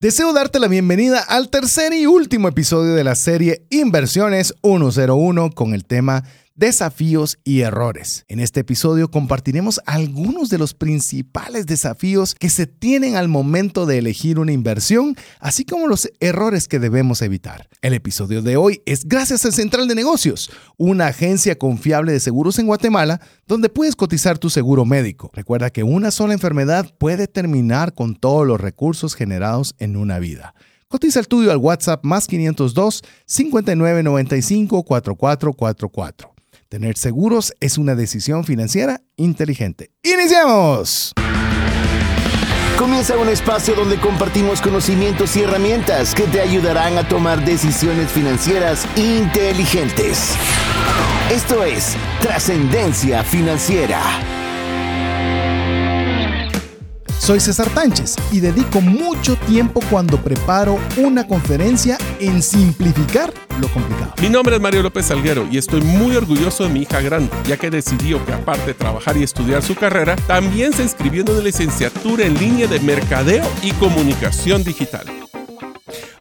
Deseo darte la bienvenida al tercer y último episodio de la serie Inversiones 101 con el tema desafíos y errores. En este episodio compartiremos algunos de los principales desafíos que se tienen al momento de elegir una inversión, así como los errores que debemos evitar. El episodio de hoy es gracias a Central de Negocios, una agencia confiable de seguros en Guatemala, donde puedes cotizar tu seguro médico. Recuerda que una sola enfermedad puede terminar con todos los recursos generados en una vida. Cotiza el tuyo al WhatsApp más 502 5995 4444. Tener seguros es una decisión financiera inteligente. ¡Iniciamos! Comienza un espacio donde compartimos conocimientos y herramientas que te ayudarán a tomar decisiones financieras inteligentes. Esto es Trascendencia Financiera. Soy César Tánchez y dedico mucho tiempo cuando preparo una conferencia en simplificar lo complicado. Mi nombre es Mario López Salguero y estoy muy orgulloso de mi hija grande, ya que decidió que aparte de trabajar y estudiar su carrera, también se inscribió en una licenciatura en línea de Mercadeo y Comunicación Digital.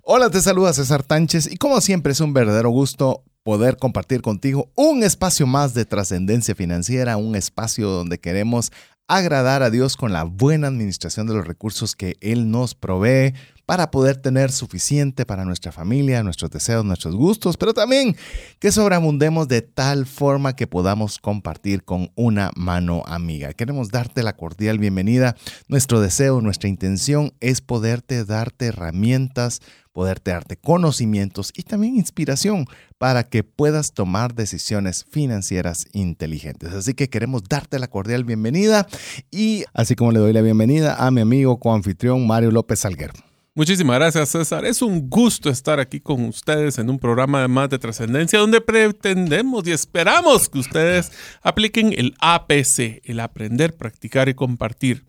Hola, te saluda César Tánchez y como siempre es un verdadero gusto poder compartir contigo un espacio más de trascendencia financiera, un espacio donde queremos agradar a Dios con la buena administración de los recursos que Él nos provee para poder tener suficiente para nuestra familia, nuestros deseos, nuestros gustos, pero también que sobreabundemos de tal forma que podamos compartir con una mano amiga. Queremos darte la cordial bienvenida. Nuestro deseo, nuestra intención es poderte darte herramientas poderte darte conocimientos y también inspiración para que puedas tomar decisiones financieras inteligentes. Así que queremos darte la cordial bienvenida y así como le doy la bienvenida a mi amigo coanfitrión Mario López Salguero. Muchísimas gracias, César. Es un gusto estar aquí con ustedes en un programa de más de trascendencia donde pretendemos y esperamos que ustedes apliquen el APC, el aprender, practicar y compartir.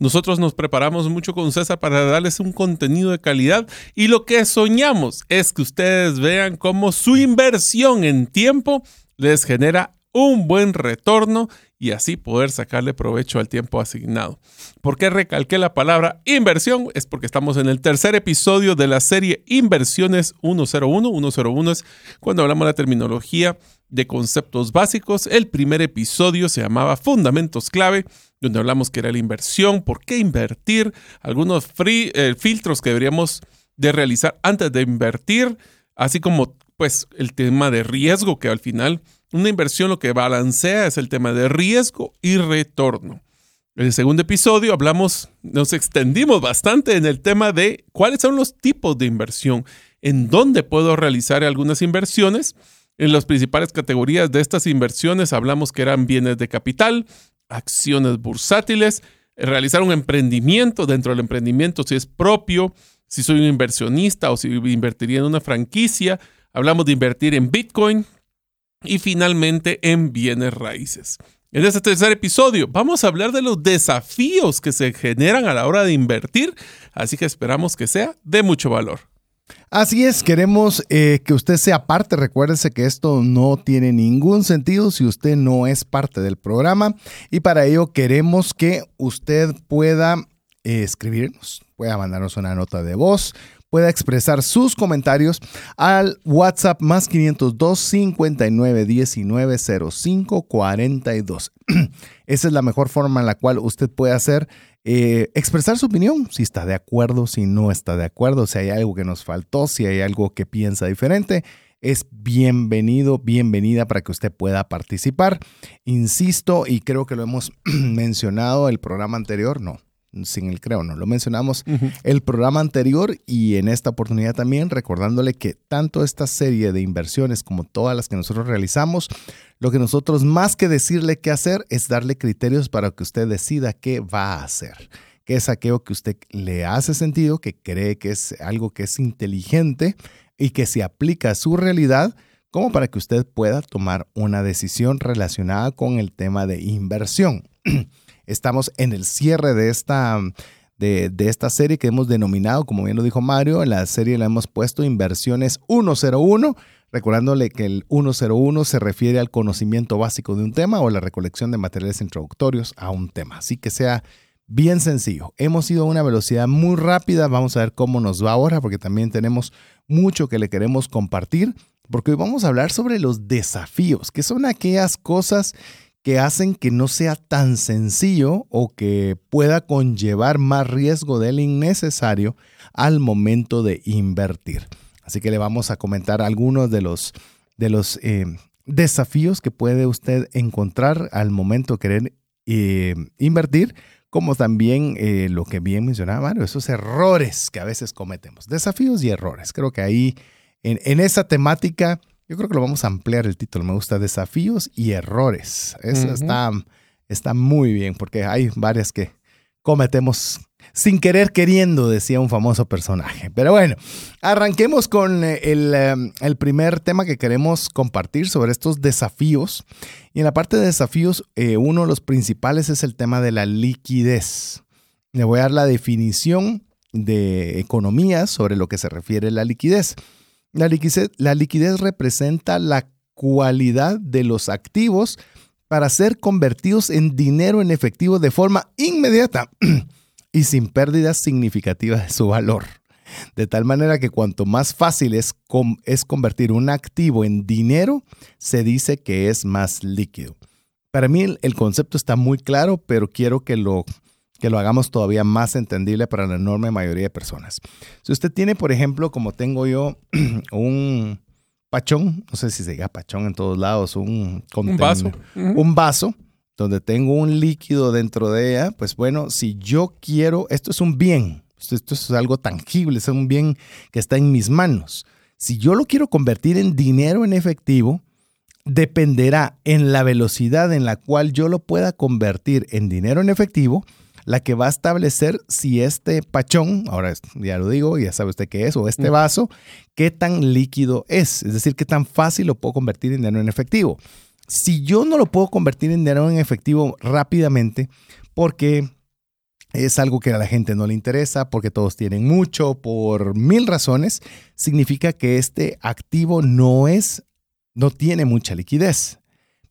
Nosotros nos preparamos mucho con César para darles un contenido de calidad y lo que soñamos es que ustedes vean cómo su inversión en tiempo les genera un buen retorno y así poder sacarle provecho al tiempo asignado. ¿Por qué recalqué la palabra inversión? Es porque estamos en el tercer episodio de la serie Inversiones 101. 101 es cuando hablamos de la terminología de conceptos básicos. El primer episodio se llamaba Fundamentos clave, donde hablamos que era la inversión, por qué invertir, algunos eh, filtros que deberíamos de realizar antes de invertir, así como pues el tema de riesgo que al final una inversión lo que balancea es el tema de riesgo y retorno. En el segundo episodio hablamos, nos extendimos bastante en el tema de cuáles son los tipos de inversión, en dónde puedo realizar algunas inversiones. En las principales categorías de estas inversiones hablamos que eran bienes de capital, acciones bursátiles, realizar un emprendimiento, dentro del emprendimiento si es propio, si soy un inversionista o si invertiría en una franquicia. Hablamos de invertir en Bitcoin, y finalmente en bienes raíces. En este tercer episodio vamos a hablar de los desafíos que se generan a la hora de invertir, así que esperamos que sea de mucho valor. Así es, queremos eh, que usted sea parte. Recuérdese que esto no tiene ningún sentido si usted no es parte del programa y para ello queremos que usted pueda eh, escribirnos, pueda mandarnos una nota de voz, pueda expresar sus comentarios al WhatsApp más 502 59 19 05 42. Esa es la mejor forma en la cual usted puede hacer eh, expresar su opinión, si está de acuerdo, si no está de acuerdo, si hay algo que nos faltó, si hay algo que piensa diferente. Es bienvenido, bienvenida para que usted pueda participar. Insisto, y creo que lo hemos mencionado el programa anterior, no, sin el creo, no lo mencionamos el programa anterior y en esta oportunidad también recordándole que tanto esta serie de inversiones como todas las que nosotros realizamos, lo que nosotros más que decirle qué hacer es darle criterios para que usted decida qué va a hacer, qué es aquello que usted le hace sentido, que cree que es algo que es inteligente y que se aplica a su realidad como para que usted pueda tomar una decisión relacionada con el tema de inversión. Estamos en el cierre de esta, de, esta serie que hemos denominado, como bien lo dijo Mario, la serie la hemos puesto Inversiones 101, recordándole que el 101 se refiere al conocimiento básico de un tema o la recolección de materiales introductorios a un tema. Así que sea bien sencillo. Hemos ido a una velocidad muy rápida. Vamos a ver cómo nos va ahora, porque también tenemos mucho que le queremos compartir, porque hoy vamos a hablar sobre los desafíos, que son aquellas cosas que hacen que no sea tan sencillo o que pueda conllevar más riesgo del innecesario al momento de invertir. Así que le vamos a comentar algunos de los, de los eh, desafíos que puede usted encontrar al momento de querer eh, invertir como también eh, lo que bien mencionaba Mario, esos errores que a veces cometemos, desafíos y errores. Creo que ahí, en, esa temática, yo creo que lo vamos a ampliar el título, me gusta desafíos y errores. Eso está, está muy bien, porque hay varias que cometemos sin querer queriendo, decía un famoso personaje. Pero bueno, arranquemos con eh, eh, el, primer tema que queremos compartir sobre estos desafíos. Y en la parte de desafíos, eh, uno de los principales es el tema de la liquidez. Le voy a dar la definición de economía sobre lo que se refiere a la liquidez. La liquidez, la liquidez representa la cualidad de los activos para ser convertidos en dinero en efectivo de forma inmediata y sin pérdidas significativas de su valor. De tal manera que cuanto más fácil es, es convertir un activo en dinero, se dice que es más líquido. Para mí el, concepto está muy claro, pero quiero que lo, que lo hagamos todavía más entendible para la enorme mayoría de personas. Si usted tiene, por ejemplo, como tengo yo, un pachón, no sé si se diga pachón en todos lados, un, un vaso. Un vaso donde tengo un líquido dentro de ella, pues bueno, si yo quiero, esto es un bien, esto es algo tangible, es un bien que está en mis manos. Si yo lo quiero convertir en dinero en efectivo, dependerá en la velocidad en la cual yo lo pueda convertir en dinero en efectivo, la que va a establecer si este pachón, ahora ya lo digo, ya sabe usted qué es, o este vaso, qué tan líquido es, es decir, qué tan fácil lo puedo convertir en dinero en efectivo si yo no lo puedo convertir en dinero en efectivo rápidamente, porque es algo que a la gente no le interesa, porque todos tienen mucho, por mil razones, significa que este activo no es, no tiene mucha liquidez.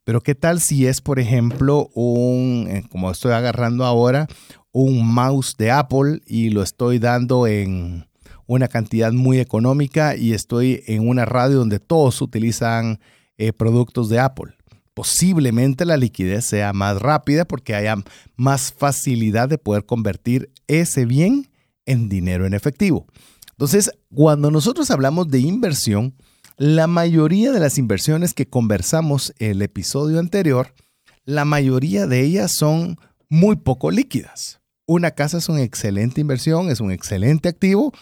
Pero ¿qué tal si es, por ejemplo, un, eh, como estoy agarrando ahora, un mouse de Apple y lo estoy dando en una cantidad muy económica y estoy en una radio donde todos utilizan eh, productos de Apple? posiblemente la liquidez sea más rápida porque haya más facilidad de poder convertir ese bien en dinero en efectivo. Entonces, cuando nosotros hablamos de inversión, la mayoría de las inversiones que conversamos el episodio anterior, la mayoría de ellas son muy poco líquidas. Una casa es una excelente inversión, es un excelente activo,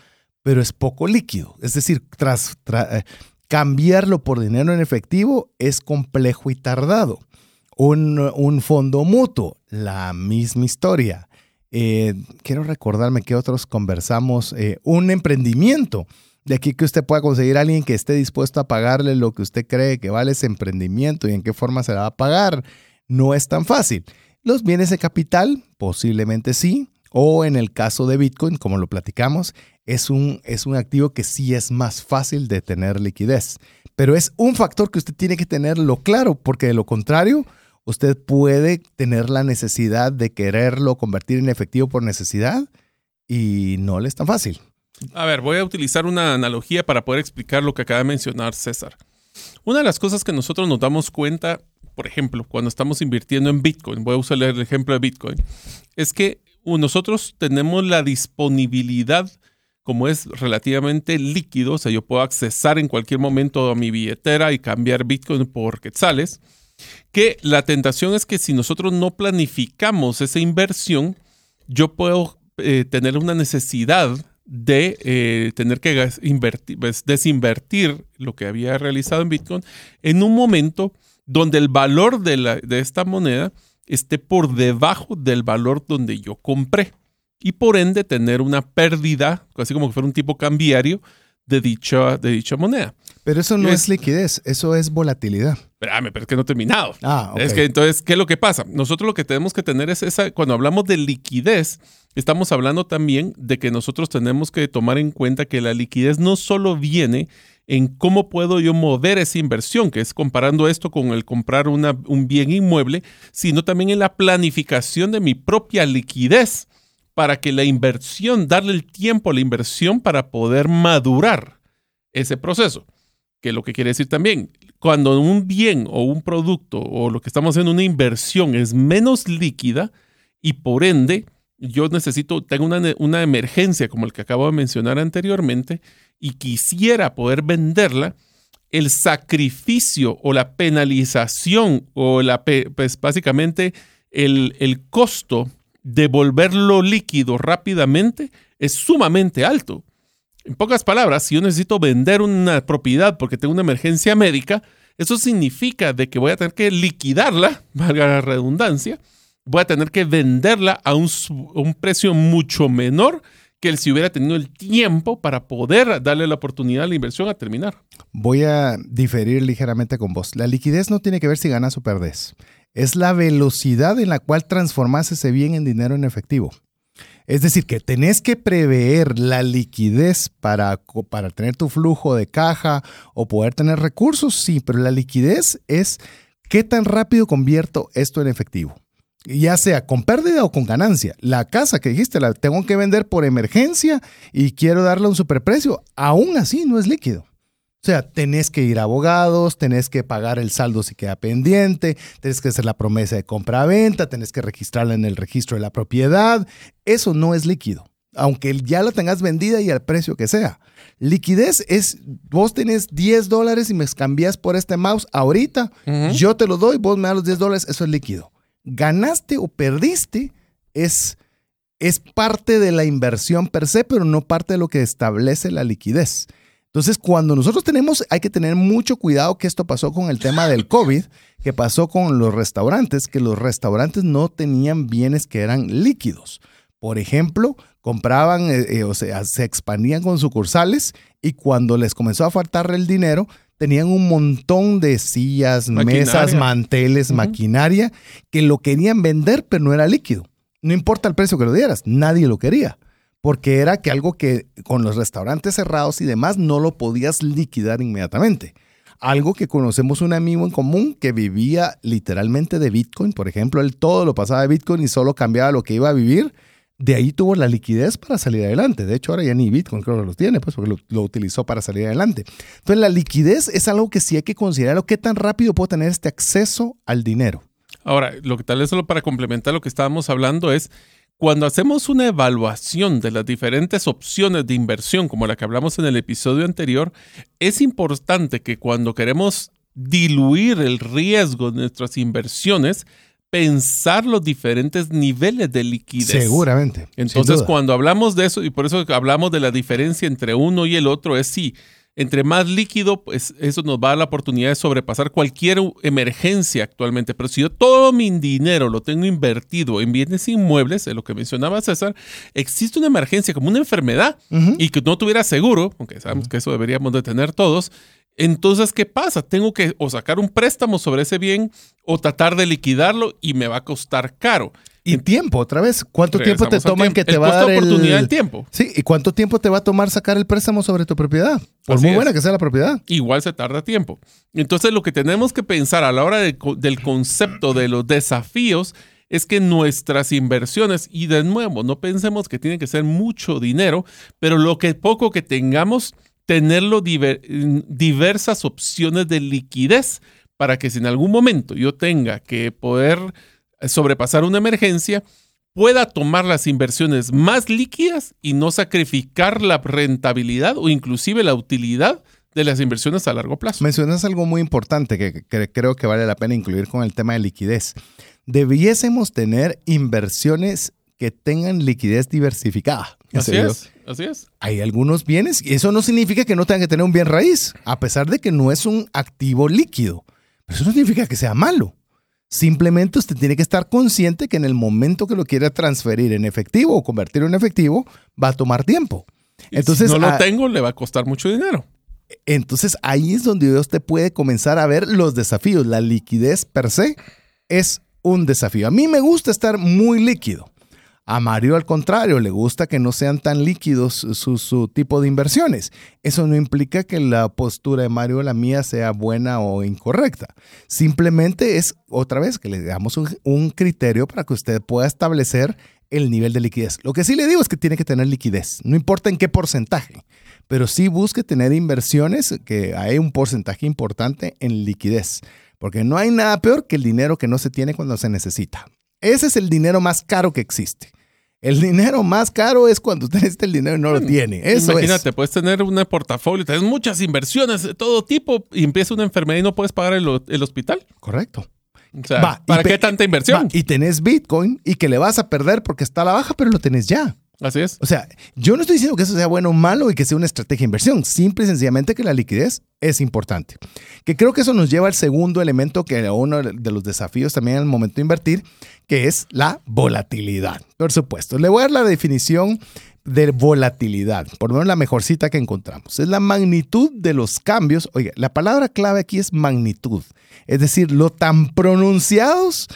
pero es poco líquido. Es decir, tras, eh, Cambiarlo por dinero en efectivo es complejo y tardado. Un, fondo mutuo, la misma historia. Eh, quiero recordarme que otros conversamos. Eh, un emprendimiento. De aquí que usted pueda conseguir a alguien que esté dispuesto a pagarle lo que usted cree que vale ese emprendimiento y en qué forma se va a pagar. No es tan fácil. Los bienes de capital, posiblemente sí. O en el caso de Bitcoin, como lo platicamos, es un, es un activo que sí es más fácil de tener liquidez. Pero es un factor que usted tiene que tenerlo claro, porque de lo contrario, usted puede tener la necesidad de quererlo convertir en efectivo por necesidad y no le es tan fácil. A ver, voy a utilizar una analogía para poder explicar lo que acaba de mencionar César. Una de las cosas que nosotros nos damos cuenta, por ejemplo, cuando estamos invirtiendo en Bitcoin, voy a usar el ejemplo de Bitcoin, es que nosotros tenemos la disponibilidad como es relativamente líquido, o sea, yo puedo accesar en cualquier momento a mi billetera y cambiar Bitcoin por quetzales, que la tentación es que si nosotros no planificamos esa inversión, yo puedo eh, tener una necesidad de eh, tener que pues, desinvertir lo que había realizado en Bitcoin en un momento donde el valor de, la, de esta moneda esté por debajo del valor donde yo compré y por ende tener una pérdida, así como que fuera un tipo cambiario de dicha, de dicha moneda. Pero eso no es, liquidez, eso es volatilidad. Espérame, pero es que no he terminado. Ah, Es que entonces, ¿qué es lo que pasa? Nosotros lo que tenemos que tener es esa, cuando hablamos de liquidez, estamos hablando también de que nosotros tenemos que tomar en cuenta que la liquidez no solo viene en cómo puedo yo mover esa inversión, que es comparando esto con el comprar un bien inmueble, sino también en la planificación de mi propia liquidez para que la inversión, darle el tiempo a la inversión para poder madurar ese proceso. Que lo que quiere decir también, cuando un bien o un producto o lo que estamos haciendo, una inversión es menos líquida y por ende yo necesito, tengo una, una emergencia como el que acabo de mencionar anteriormente y quisiera poder venderla, el sacrificio o la penalización o la, pues básicamente el, el costo de volverlo líquido rápidamente es sumamente alto. En pocas palabras, si yo necesito vender una propiedad porque tengo una emergencia médica, eso significa de que voy a tener que liquidarla, valga la redundancia, voy a tener que venderla a un, precio mucho menor que el si hubiera tenido el tiempo para poder darle la oportunidad a la inversión a terminar. Voy a diferir ligeramente con vos. La liquidez no tiene que ver si ganas o perdés. Es la velocidad en la cual transformas ese bien en dinero en efectivo. Es decir, que tenés que prever la liquidez para, para tener tu flujo de caja o poder tener recursos, sí, pero la liquidez es qué tan rápido convierto esto en efectivo ya sea con pérdida o con ganancia. La casa que dijiste la tengo que vender por emergencia y quiero darle un superprecio, aún así no es líquido. O sea, tenés que ir a abogados, tenés que pagar el saldo si queda pendiente, tenés que hacer la promesa de compra-venta, tenés que registrarla en el registro de la propiedad. Eso no es líquido, aunque ya la tengas vendida y al precio que sea. Liquidez es, vos tenés 10 dólares y me cambias por este mouse ahorita, yo te lo doy, vos me das los 10 dólares, eso es líquido ganaste o perdiste es, es parte de la inversión per se, pero no parte de lo que establece la liquidez. Entonces, cuando nosotros tenemos, hay que tener mucho cuidado que esto pasó con el tema del COVID, que pasó con los restaurantes, que los restaurantes no tenían bienes que eran líquidos. Por ejemplo, compraban, eh, eh, o sea, se expandían con sucursales y cuando les comenzó a faltar el dinero, tenían un montón de sillas, mesas, manteles, maquinaria, que lo querían vender, pero no era líquido. No importa el precio que lo dieras, nadie lo quería. Porque era que algo que con los restaurantes cerrados y demás no lo podías liquidar inmediatamente. Algo que conocemos un amigo en común que vivía literalmente de Bitcoin. Por ejemplo, él todo lo pasaba de Bitcoin y solo cambiaba lo que iba a vivir de ahí tuvo la liquidez para salir adelante. De hecho, ahora ya ni Bitcoin creo que lo tiene, pues porque lo, utilizó para salir adelante. Entonces, la liquidez es algo que sí hay que considerar. ¿Qué tan rápido puedo tener este acceso al dinero? Ahora, lo que tal vez solo para complementar lo que estábamos hablando es cuando hacemos una evaluación de las diferentes opciones de inversión, como la que hablamos en el episodio anterior, es importante que cuando queremos diluir el riesgo de nuestras inversiones, pensar los diferentes niveles de liquidez. Seguramente. Entonces, cuando hablamos de eso, y por eso hablamos de la diferencia entre uno y el otro, es si entre más líquido, pues eso nos va a dar la oportunidad de sobrepasar cualquier emergencia actualmente. Pero si yo todo mi dinero lo tengo invertido en bienes inmuebles, es lo que mencionaba César, existe una emergencia como una enfermedad y que no tuviera seguro, aunque sabemos que eso deberíamos de tener todos, entonces, ¿qué pasa? Tengo que o sacar un préstamo sobre ese bien o tratar de liquidarlo y me va a costar caro. Y tiempo, otra vez. ¿Cuánto tiempo te toma en que te va a dar oportunidad del tiempo? Sí, ¿y cuánto tiempo te va a tomar sacar el préstamo sobre tu propiedad? Por muy buena que sea la propiedad. Igual se tarda tiempo. Entonces, lo que tenemos que pensar a la hora del concepto de los desafíos es que nuestras inversiones, y de nuevo, no pensemos que tiene que ser mucho dinero, pero lo que poco que tengamos tenerlo diversas opciones de liquidez para que si en algún momento yo tenga que poder sobrepasar una emergencia, pueda tomar las inversiones más líquidas y no sacrificar la rentabilidad o inclusive la utilidad de las inversiones a largo plazo. Mencionas algo muy importante que, que, creo que vale la pena incluir con el tema de liquidez. Debiésemos tener inversiones que tengan liquidez diversificada. Así es. Así es. Hay algunos bienes, y eso no significa que no tengan que tener un bien raíz, a pesar de que no es un activo líquido. Pero eso no significa que sea malo. Simplemente usted tiene que estar consciente que en el momento que lo quiera transferir en efectivo o convertirlo en efectivo, va a tomar tiempo. Entonces, si no lo tengo, le va a costar mucho dinero. Entonces ahí es donde usted puede comenzar a ver los desafíos. La liquidez per se es un desafío. A mí me gusta estar muy líquido. A Mario, al contrario, le gusta que no sean tan líquidos su, tipo de inversiones. Eso no implica que la postura de Mario la mía sea buena o incorrecta. Simplemente es, otra vez, que le damos un criterio para que usted pueda establecer el nivel de liquidez. Lo que sí le digo es que tiene que tener liquidez, no importa en qué porcentaje, pero sí busque tener inversiones que hay un porcentaje importante en liquidez, porque no hay nada peor que el dinero que no se tiene cuando se necesita. Ese es el dinero más caro que existe. El dinero más caro es cuando usted necesita el dinero y no lo tiene. Eso Imagínate, puedes tener un portafolio, tienes muchas inversiones de todo tipo y empieza una enfermedad y no puedes pagar el, el hospital. Correcto. O sea, ¿para qué tanta inversión? Va, y tenés Bitcoin y que le vas a perder porque está a la baja, pero lo tenés ya. Así es. O sea, yo no estoy diciendo que eso sea bueno o malo y que sea una estrategia de inversión. Simple y sencillamente que la liquidez es importante. Que creo que eso nos lleva al segundo elemento que era uno de los desafíos también al momento de invertir, que es la volatilidad. Por supuesto. Le voy a dar la definición de volatilidad, por lo menos la mejor cita que encontramos. Es la magnitud de los cambios. Oiga, la palabra clave aquí es magnitud. Es decir, lo tan pronunciados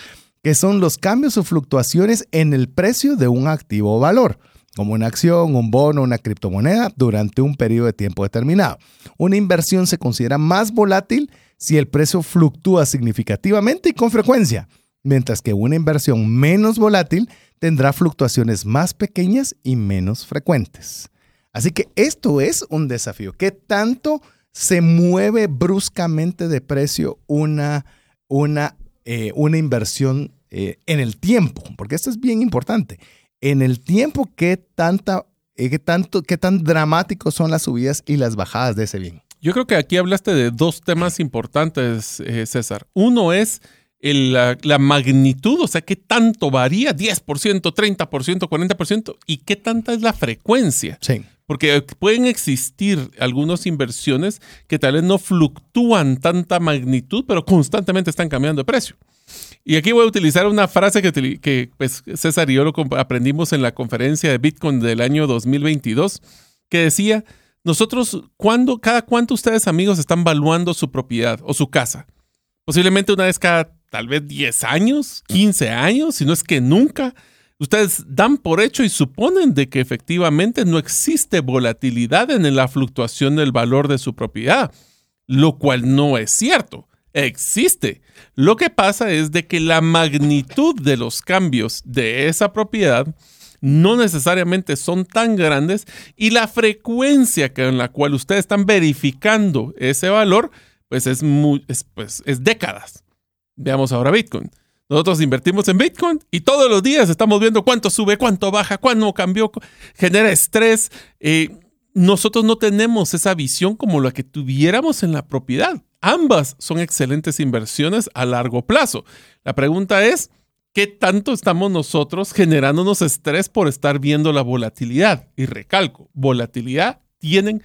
que son los cambios o fluctuaciones en el precio de un activo o valor como una acción, un bono, una criptomoneda, durante un periodo de tiempo determinado. Una inversión se considera más volátil si el precio fluctúa significativamente y con frecuencia, mientras que una inversión menos volátil tendrá fluctuaciones más pequeñas y menos frecuentes. Así que esto es un desafío. ¿Qué tanto se mueve bruscamente de precio una, una, eh, una inversión eh, en el tiempo? Porque esto es bien importante en el tiempo qué tanta eh, qué tanto qué tan dramáticos son las subidas y las bajadas de ese bien. Yo creo que aquí hablaste de dos temas importantes, eh, César. Uno es el, la, la, magnitud, o sea, qué tanto varía, 10%, 30%, 40%, y qué tanta es la frecuencia. Sí. Porque pueden existir algunas inversiones que tal vez no fluctúan tanta magnitud, pero constantemente están cambiando de precio. Y aquí voy a utilizar una frase que, pues, César y yo lo aprendimos en la conferencia de Bitcoin del año 2022, que decía, nosotros, ¿cuándo, cada cuánto ustedes amigos están valuando su propiedad o su casa? Posiblemente una vez cada tal vez 10 años, 15 años, si no es que nunca. Ustedes dan por hecho y suponen de que efectivamente no existe volatilidad en la fluctuación del valor de su propiedad, lo cual no es cierto existe. Lo que pasa es de que la magnitud de los cambios de esa propiedad no necesariamente son tan grandes y la frecuencia con la cual ustedes están verificando ese valor, pues es, muy, pues es décadas. Veamos ahora Bitcoin. Nosotros invertimos en Bitcoin y todos los días estamos viendo cuánto sube, cuánto baja, cuánto cambió, genera estrés. Eh, nosotros no tenemos esa visión como la que tuviéramos en la propiedad. Ambas son excelentes inversiones a largo plazo. La pregunta es, ¿qué tanto estamos nosotros generándonos estrés por estar viendo la volatilidad? Y recalco, volatilidad tienen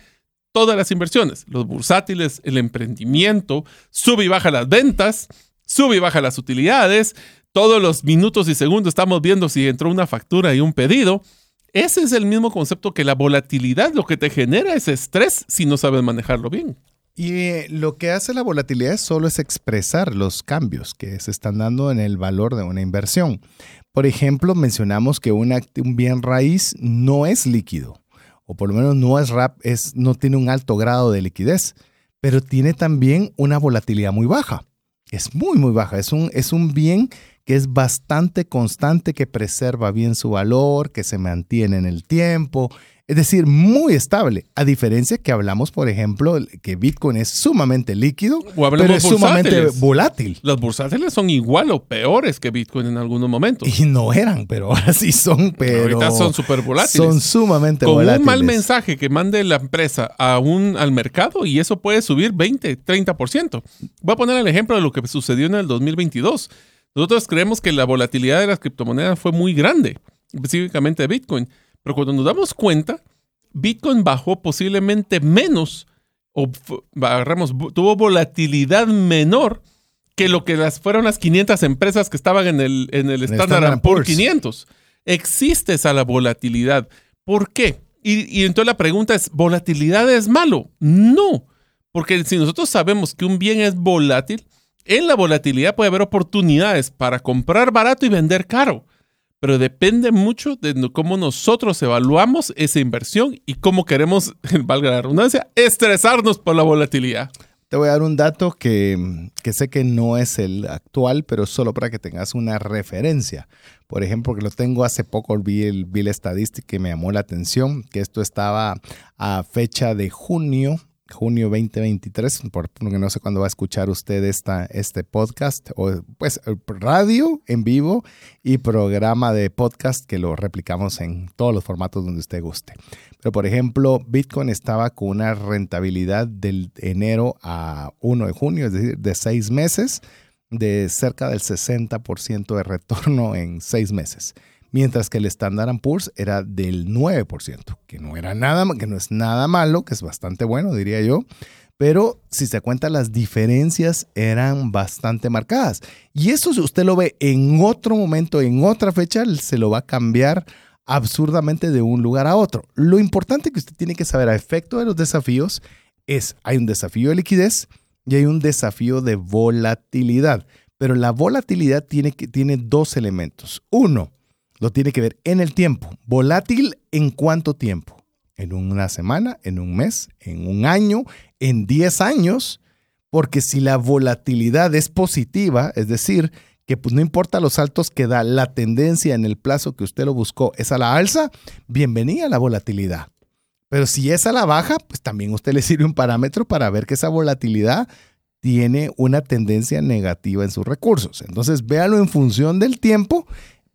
todas las inversiones, los bursátiles, el emprendimiento, sube y baja las ventas, sube y baja las utilidades, todos los minutos y segundos estamos viendo si entró una factura y un pedido. Ese es el mismo concepto que la volatilidad, lo que te genera es estrés si no sabes manejarlo bien. Y eh, lo que hace la volatilidad solo es expresar los cambios que se están dando en el valor de una inversión. Por ejemplo, mencionamos que un bien raíz no es líquido, o por lo menos no es rap, es, no tiene un alto grado de liquidez, pero tiene también una volatilidad muy baja. Es muy, muy baja. Es un, es un bien que es bastante constante, que preserva bien su valor, que se mantiene en el tiempo, es decir, muy estable, a diferencia que hablamos, por ejemplo, que Bitcoin es sumamente líquido, pero es sumamente volátil. Los bursátiles son igual o peores que Bitcoin en algunos momentos. Y no eran, pero ahora sí son, pero... Ahorita son súper volátiles. Son sumamente volátiles. Con un mal mensaje que mande la empresa a un, al mercado y eso puede subir 20, 30%. Voy a poner el ejemplo de lo que sucedió en el 2022. Nosotros creemos que la volatilidad de las criptomonedas fue muy grande, específicamente de Bitcoin. Pero cuando nos damos cuenta, Bitcoin bajó posiblemente menos o agarramos, tuvo volatilidad menor que lo que las, fueron las 500 empresas que estaban en el, en el Standard Poor's 500. Existe esa la volatilidad. ¿Por qué? Y, y entonces la pregunta es, ¿volatilidad es malo? No, porque si nosotros sabemos que un bien es volátil, en la volatilidad puede haber oportunidades para comprar barato y vender caro. Pero depende mucho de cómo nosotros evaluamos esa inversión y cómo queremos, valga la redundancia, estresarnos por la volatilidad. Te voy a dar un dato que, que, sé que no es el actual, pero solo para que tengas una referencia. Por ejemplo, que lo tengo hace poco, vi, el, vi la estadística y me llamó la atención, que esto estaba a fecha de junio junio 2023, porque no sé cuándo va a escuchar usted esta, este podcast, o pues radio en vivo y programa de podcast que lo replicamos en todos los formatos donde usted guste. Pero por ejemplo, Bitcoin estaba con una rentabilidad del enero a 1 de junio, es decir, de seis meses, de cerca del 60% de retorno en seis meses mientras que el Standard Poor's era del 9%, que no era nada, que no es nada malo, que es bastante bueno, diría yo. Pero si se cuenta, las diferencias eran bastante marcadas. Y eso, si usted lo ve en otro momento, en otra fecha, se lo va a cambiar absurdamente de un lugar a otro. Lo importante que usted tiene que saber a efecto de los desafíos es, hay un desafío de liquidez y hay un desafío de volatilidad. Pero la volatilidad tiene, tiene dos elementos. Uno, lo tiene que ver en el tiempo. Volátil en cuánto tiempo. En una semana, en un mes, en un año, en 10 años. Porque si la volatilidad es positiva, es decir, que pues no importa los saltos que da la tendencia en el plazo que usted lo buscó es a la alza, bienvenida a la volatilidad. Pero si es a la baja, pues también usted le sirve un parámetro para ver que esa volatilidad tiene una tendencia negativa en sus recursos. Entonces, véalo en función del tiempo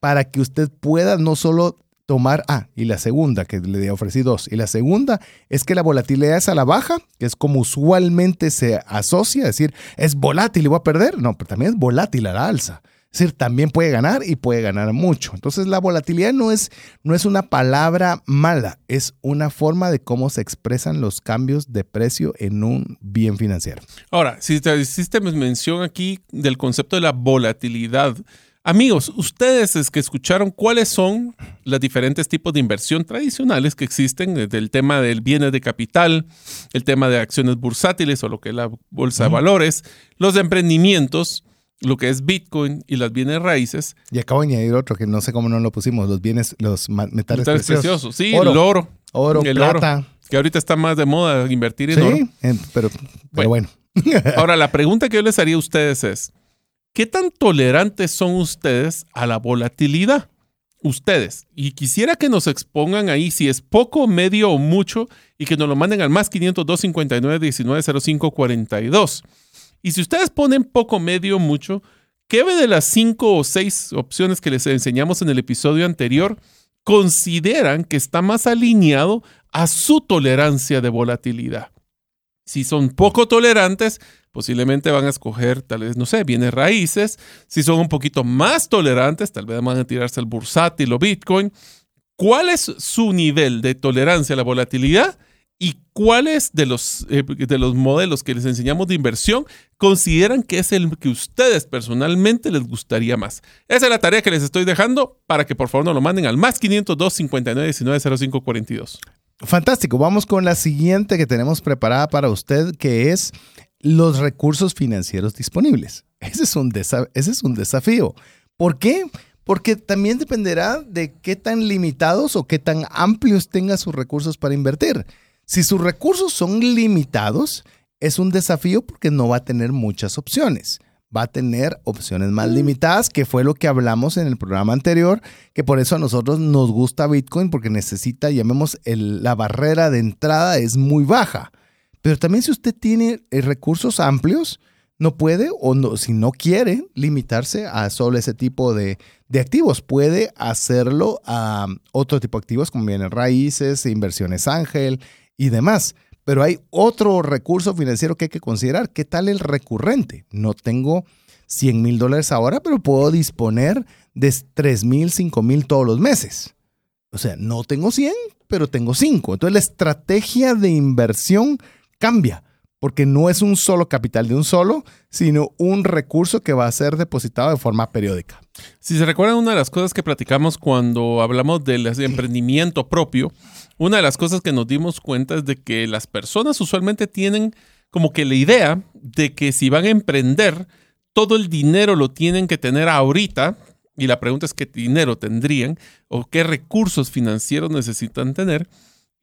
para que usted pueda no solo tomar, ah, y la segunda, que le ofrecí dos, y la segunda es que la volatilidad es a la baja, que es como usualmente se asocia, es decir, es volátil y voy a perder, no, pero también es volátil a la alza. Es decir, también puede ganar y puede ganar mucho. Entonces la volatilidad no es, no es una palabra mala, es una forma de cómo se expresan los cambios de precio en un bien financiero. Ahora, si te hiciste mención aquí del concepto de la volatilidad, Amigos, ustedes es que escucharon cuáles son los diferentes tipos de inversión tradicionales que existen, desde el tema del bienes de capital, el tema de acciones bursátiles o lo que es la bolsa de valores, los de emprendimientos, lo que es Bitcoin y las bienes raíces. Y acabo de añadir otro que no sé cómo no lo pusimos, los bienes, los metales, preciosos. Sí, el oro. Oro, el plata. Oro, que ahorita está más de moda invertir en oro. Sí, pero, pero bueno. Ahora, la pregunta que yo les haría a ustedes es, ¿Qué tan tolerantes son ustedes a la volatilidad? Ustedes. Y quisiera que nos expongan ahí si es poco, medio o mucho y que nos lo manden al más 502 59 19 05 42. Y si ustedes ponen poco, medio, mucho, ¿qué de las cinco o seis opciones que les enseñamos en el episodio anterior consideran que está más alineado a su tolerancia de volatilidad? Si son poco tolerantes, posiblemente van a escoger, tal vez, no sé, bienes raíces. Si son un poquito más tolerantes, tal vez van a tirarse al bursátil o Bitcoin. ¿Cuál es su nivel de tolerancia a la volatilidad? ¿Y cuáles de los, eh, de los modelos que les enseñamos de inversión consideran que es el que ustedes personalmente les gustaría más? Esa es la tarea que les estoy dejando para que por favor nos lo manden al más 502 59 19 05 42. Fantástico. Vamos con la siguiente que tenemos preparada para usted, que es los recursos financieros disponibles. Ese es un, ese es un desafío. ¿Por qué? Porque también dependerá de qué tan limitados o qué tan amplios tenga sus recursos para invertir. Si sus recursos son limitados, es un desafío porque no va a tener muchas opciones va a tener opciones más limitadas, que fue lo que hablamos en el programa anterior, que por eso a nosotros nos gusta Bitcoin porque necesita, llamemos, la barrera de entrada es muy baja. Pero también si usted tiene eh, recursos amplios, no puede o no, si no quiere limitarse a solo ese tipo de, de activos, puede hacerlo a otro tipo de activos como bienes raíces, inversiones ángel y demás. Pero hay otro recurso financiero que hay que considerar. ¿Qué tal el recurrente? No tengo 100 mil dólares ahora, pero puedo disponer de 3 mil, 5 mil todos los meses. O sea, no tengo 100, pero tengo 5. Entonces la estrategia de inversión cambia, porque no es un solo capital de un solo, sino un recurso que va a ser depositado de forma periódica. Si se recuerdan, una de las cosas que platicamos cuando hablamos del emprendimiento propio, una de las cosas que nos dimos cuenta es de que las personas usualmente tienen como que la idea de que si van a emprender, todo el dinero lo tienen que tener ahorita y la pregunta es qué dinero tendrían o qué recursos financieros necesitan tener.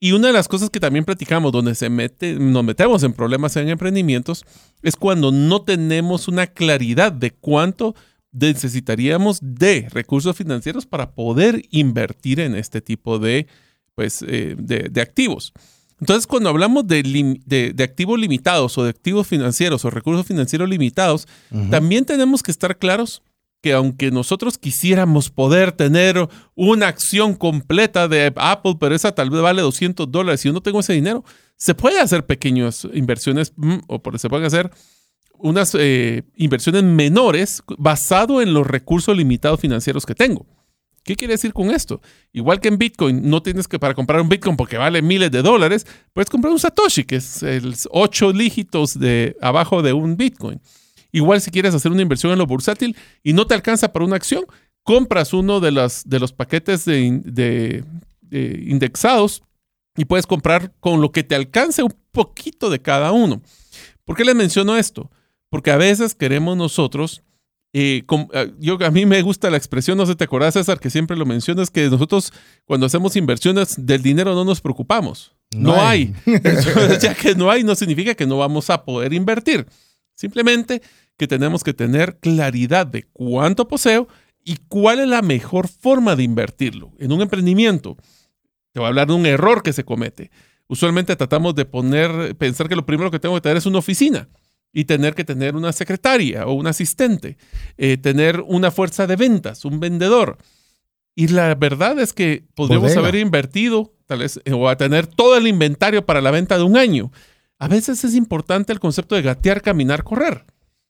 Y una de las cosas que también platicamos, donde se mete, nos metemos en problemas en emprendimientos, es cuando no tenemos una claridad de cuánto necesitaríamos de recursos financieros para poder invertir en este tipo de, pues, eh, de, activos. Entonces, cuando hablamos de, activos limitados o de activos financieros o recursos financieros limitados, también tenemos que estar claros que aunque nosotros quisiéramos poder tener una acción completa de Apple, pero esa tal vez vale 200 dólares y yo no tengo ese dinero, se puede hacer pequeñas inversiones mm, o se pueden hacer unas eh, inversiones menores basado en los recursos limitados financieros que tengo. ¿Qué quiere decir con esto? Igual que en Bitcoin, no tienes que para comprar un Bitcoin porque vale miles de dólares, puedes comprar un Satoshi, que es el ocho dígitos de abajo de un Bitcoin. Igual si quieres hacer una inversión en lo bursátil y no te alcanza para una acción, compras uno de, las, de los paquetes de, indexados y puedes comprar con lo que te alcance un poquito de cada uno. ¿Por qué les menciono esto? Porque a veces queremos nosotros, eh, eh, yo, a mí me gusta la expresión, no sé, te acuerdas César, que siempre lo mencionas, que nosotros cuando hacemos inversiones del dinero no nos preocupamos. No, hay. ya que no hay, no significa que no vamos a poder invertir. Simplemente que tenemos que tener claridad de cuánto poseo y cuál es la mejor forma de invertirlo. En un emprendimiento, te voy a hablar de un error que se comete. Usualmente tratamos de poner, pensar que lo primero que tengo que tener es una oficina y tener que tener una secretaria o un asistente, eh, tener una fuerza de ventas, un vendedor. Y la verdad es que podríamos haber invertido, tal vez, o a tener todo el inventario para la venta de un año. A veces es importante el concepto de gatear, caminar, correr.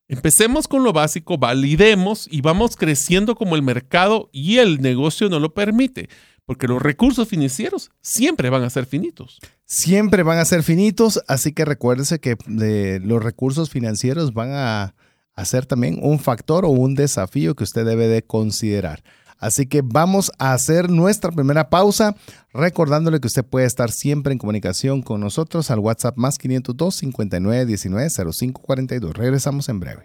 Empecemos con lo básico, validemos y vamos creciendo como el mercado y el negocio nos lo permite, porque los recursos financieros siempre van a ser finitos. Siempre van a ser finitos, así que recuérdese que los recursos financieros van a, a ser también un factor o un desafío que usted debe de considerar. Así que vamos a hacer nuestra primera pausa, recordándole que usted puede estar siempre en comunicación con nosotros al WhatsApp más 502 59 19 05 42. Regresamos en breve.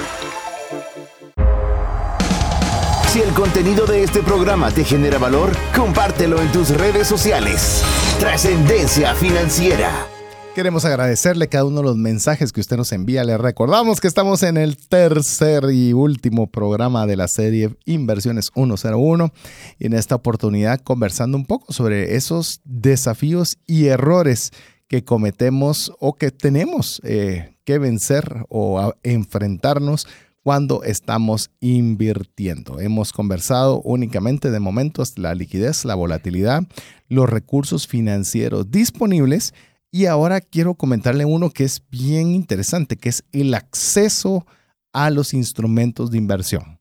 El contenido de este programa te genera valor, compártelo en tus redes sociales. Trascendencia financiera. Queremos agradecerle cada uno de los mensajes que usted nos envía. Le recordamos que estamos en el tercer y último programa de la serie Inversiones 101 y en esta oportunidad conversando un poco sobre esos desafíos y errores que cometemos o que tenemos eh, que vencer o enfrentarnos cuando estamos invirtiendo. Hemos conversado únicamente de momentos la liquidez, la volatilidad, los recursos financieros disponibles y ahora quiero comentarle uno que es bien interesante, que es el acceso a los instrumentos de inversión.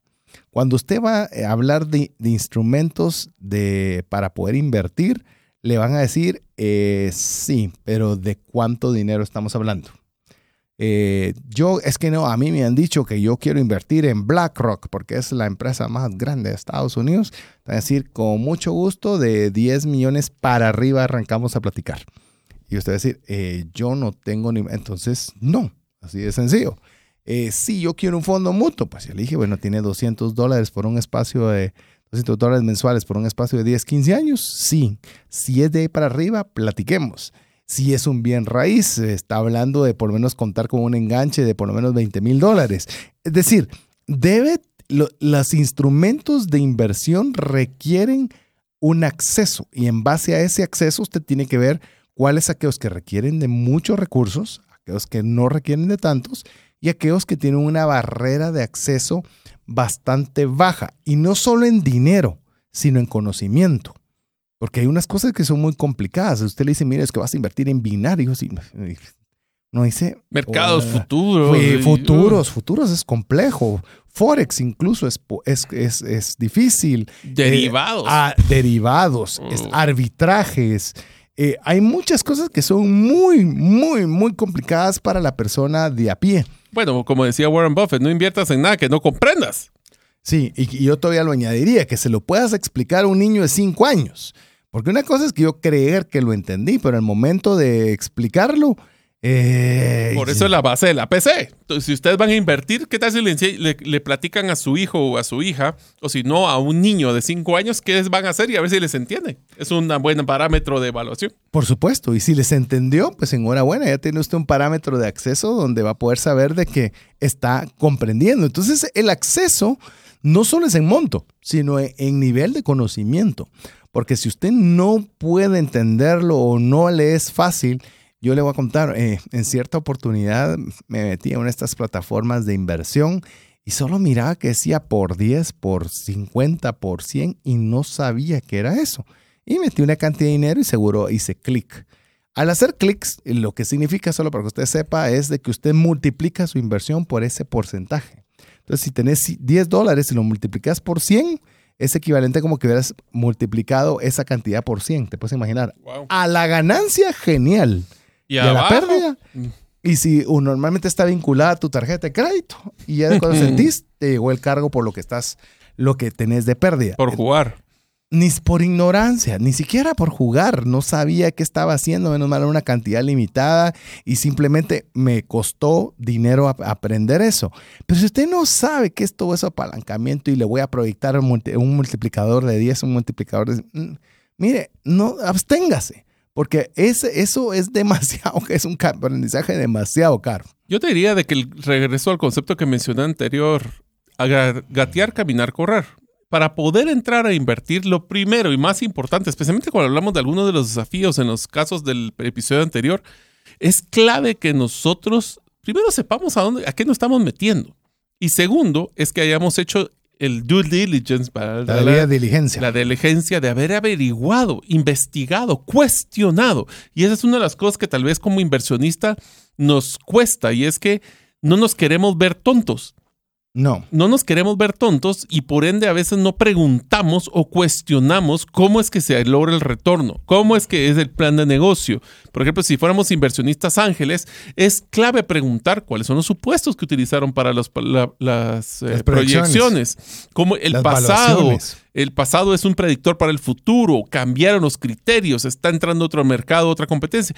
Cuando usted va a hablar de, instrumentos de, para poder invertir, le van a decir, eh, sí, pero ¿de cuánto dinero estamos hablando? Eh, yo, es que no, a mí me han dicho que yo quiero invertir en BlackRock porque es la empresa más grande de Estados Unidos. Es decir, con mucho gusto, de 10 millones para arriba arrancamos a platicar. Y usted decir, eh, yo no tengo ni... Entonces, no, así de sencillo. Eh, si yo quiero un fondo mutuo, pues elige, bueno, tiene 200 dólares por un espacio de 200 dólares mensuales por un espacio de 10, 15 años, sí. Si es de ahí para arriba, platiquemos. Si es un bien raíz, está hablando de por lo menos contar con un enganche de por lo menos 20 mil dólares. Es decir, debe, los instrumentos de inversión requieren un acceso y en base a ese acceso usted tiene que ver cuáles aquellos que requieren de muchos recursos, aquellos que no requieren de tantos y aquellos que tienen una barrera de acceso bastante baja. Y no solo en dinero, sino en conocimiento. Porque hay unas cosas que son muy complicadas. Usted le dice, mire, es que vas a invertir en binarios. Y no dice... Mercados futuros. Futuros, futuros es complejo. Forex incluso es, es, es, difícil. Derivados. Eh, derivados, es oh. arbitrajes. Eh, hay muchas cosas que son muy, muy, muy complicadas para la persona de a pie. Bueno, como decía Warren Buffett, no inviertas en nada que no comprendas. Sí, y, yo todavía lo añadiría, que se lo puedas explicar a un niño de cinco años. Porque una cosa es que yo creer que lo entendí, pero el momento de explicarlo, eh, Por eso es la base de la PC. Entonces, si ustedes van a invertir, ¿qué tal si le, platican a su hijo o a su hija, o si no, a un niño de 5 años, qué van a hacer y a ver si les entiende? Es un buen parámetro de evaluación. Por supuesto, y si les entendió, pues enhorabuena, ya tiene usted un parámetro de acceso donde va a poder saber de que está comprendiendo. Entonces, el acceso no solo es en monto, sino en nivel de conocimiento. Porque si usted no puede entenderlo o no le es fácil, yo le voy a contar, eh, en cierta oportunidad me metí en una de estas plataformas de inversión y solo miraba que decía por 10, por 50, por 100 y no sabía qué era eso. Y metí una cantidad de dinero y seguro hice clic. Al hacer clics, lo que significa, solo para que usted sepa, es de que usted multiplica su inversión por ese porcentaje. Entonces, si tenés 10 dólares y lo multiplicas por 100, es equivalente como que hubieras multiplicado esa cantidad por 100. Te puedes imaginar. A la ganancia, genial. Y, a la pérdida. Y si normalmente está vinculada a tu tarjeta de crédito y ya cuando sentís, te llegó el cargo por lo que estás, lo que tenés de pérdida. Por jugar. Ni por ignorancia, ni siquiera por jugar. No sabía qué estaba haciendo, menos mal una cantidad limitada y simplemente me costó dinero aprender eso. Pero si usted no sabe qué es todo eso apalancamiento y le voy a proyectar un, multiplicador de 10, un multiplicador de... Mm, mire, no, absténgase porque ese, eso es demasiado, es un aprendizaje demasiado caro. Yo te diría de que regreso al concepto que mencioné anterior, gatear, caminar, correr. Para poder entrar a invertir, lo primero y más importante, especialmente cuando hablamos de algunos de los desafíos en los casos del episodio anterior, es clave que nosotros primero sepamos a dónde, a qué nos estamos metiendo. Y segundo, es que hayamos hecho el due diligence, para la, diligencia. La diligencia de haber averiguado, investigado, cuestionado. Y esa es una de las cosas que tal vez como inversionista nos cuesta y es que no nos queremos ver tontos. No. No nos queremos ver tontos y por ende a veces no preguntamos o cuestionamos cómo es que se logra el retorno, cómo es que es el plan de negocio. Por ejemplo, si fuéramos inversionistas ángeles, es clave preguntar cuáles son los supuestos que utilizaron para las eh, proyecciones, cómo el pasado, el pasado es un predictor para el futuro, cambiaron los criterios, está entrando otro mercado, otra competencia.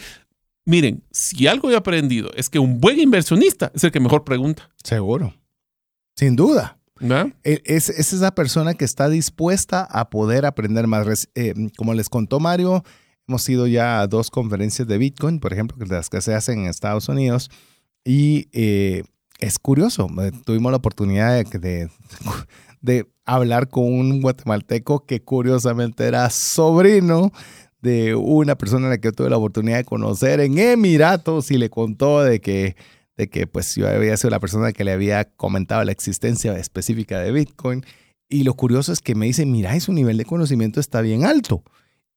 Miren, si algo he aprendido es que un buen inversionista es el que mejor pregunta. Seguro. Sin duda. E, es, es, esa persona que está dispuesta a poder aprender más. Eh, como les contó Mario, hemos ido ya a dos conferencias de Bitcoin, por ejemplo, las que se hacen en Estados Unidos. Y eh, es curioso, eh, tuvimos la oportunidad de, de, hablar con un guatemalteco que curiosamente era sobrino de una persona a la que yo tuve la oportunidad de conocer en Emiratos y le contó de que de que pues yo había sido la persona que le había comentado la existencia específica de Bitcoin. Y lo curioso es que me dice, mira, su nivel de conocimiento está bien alto.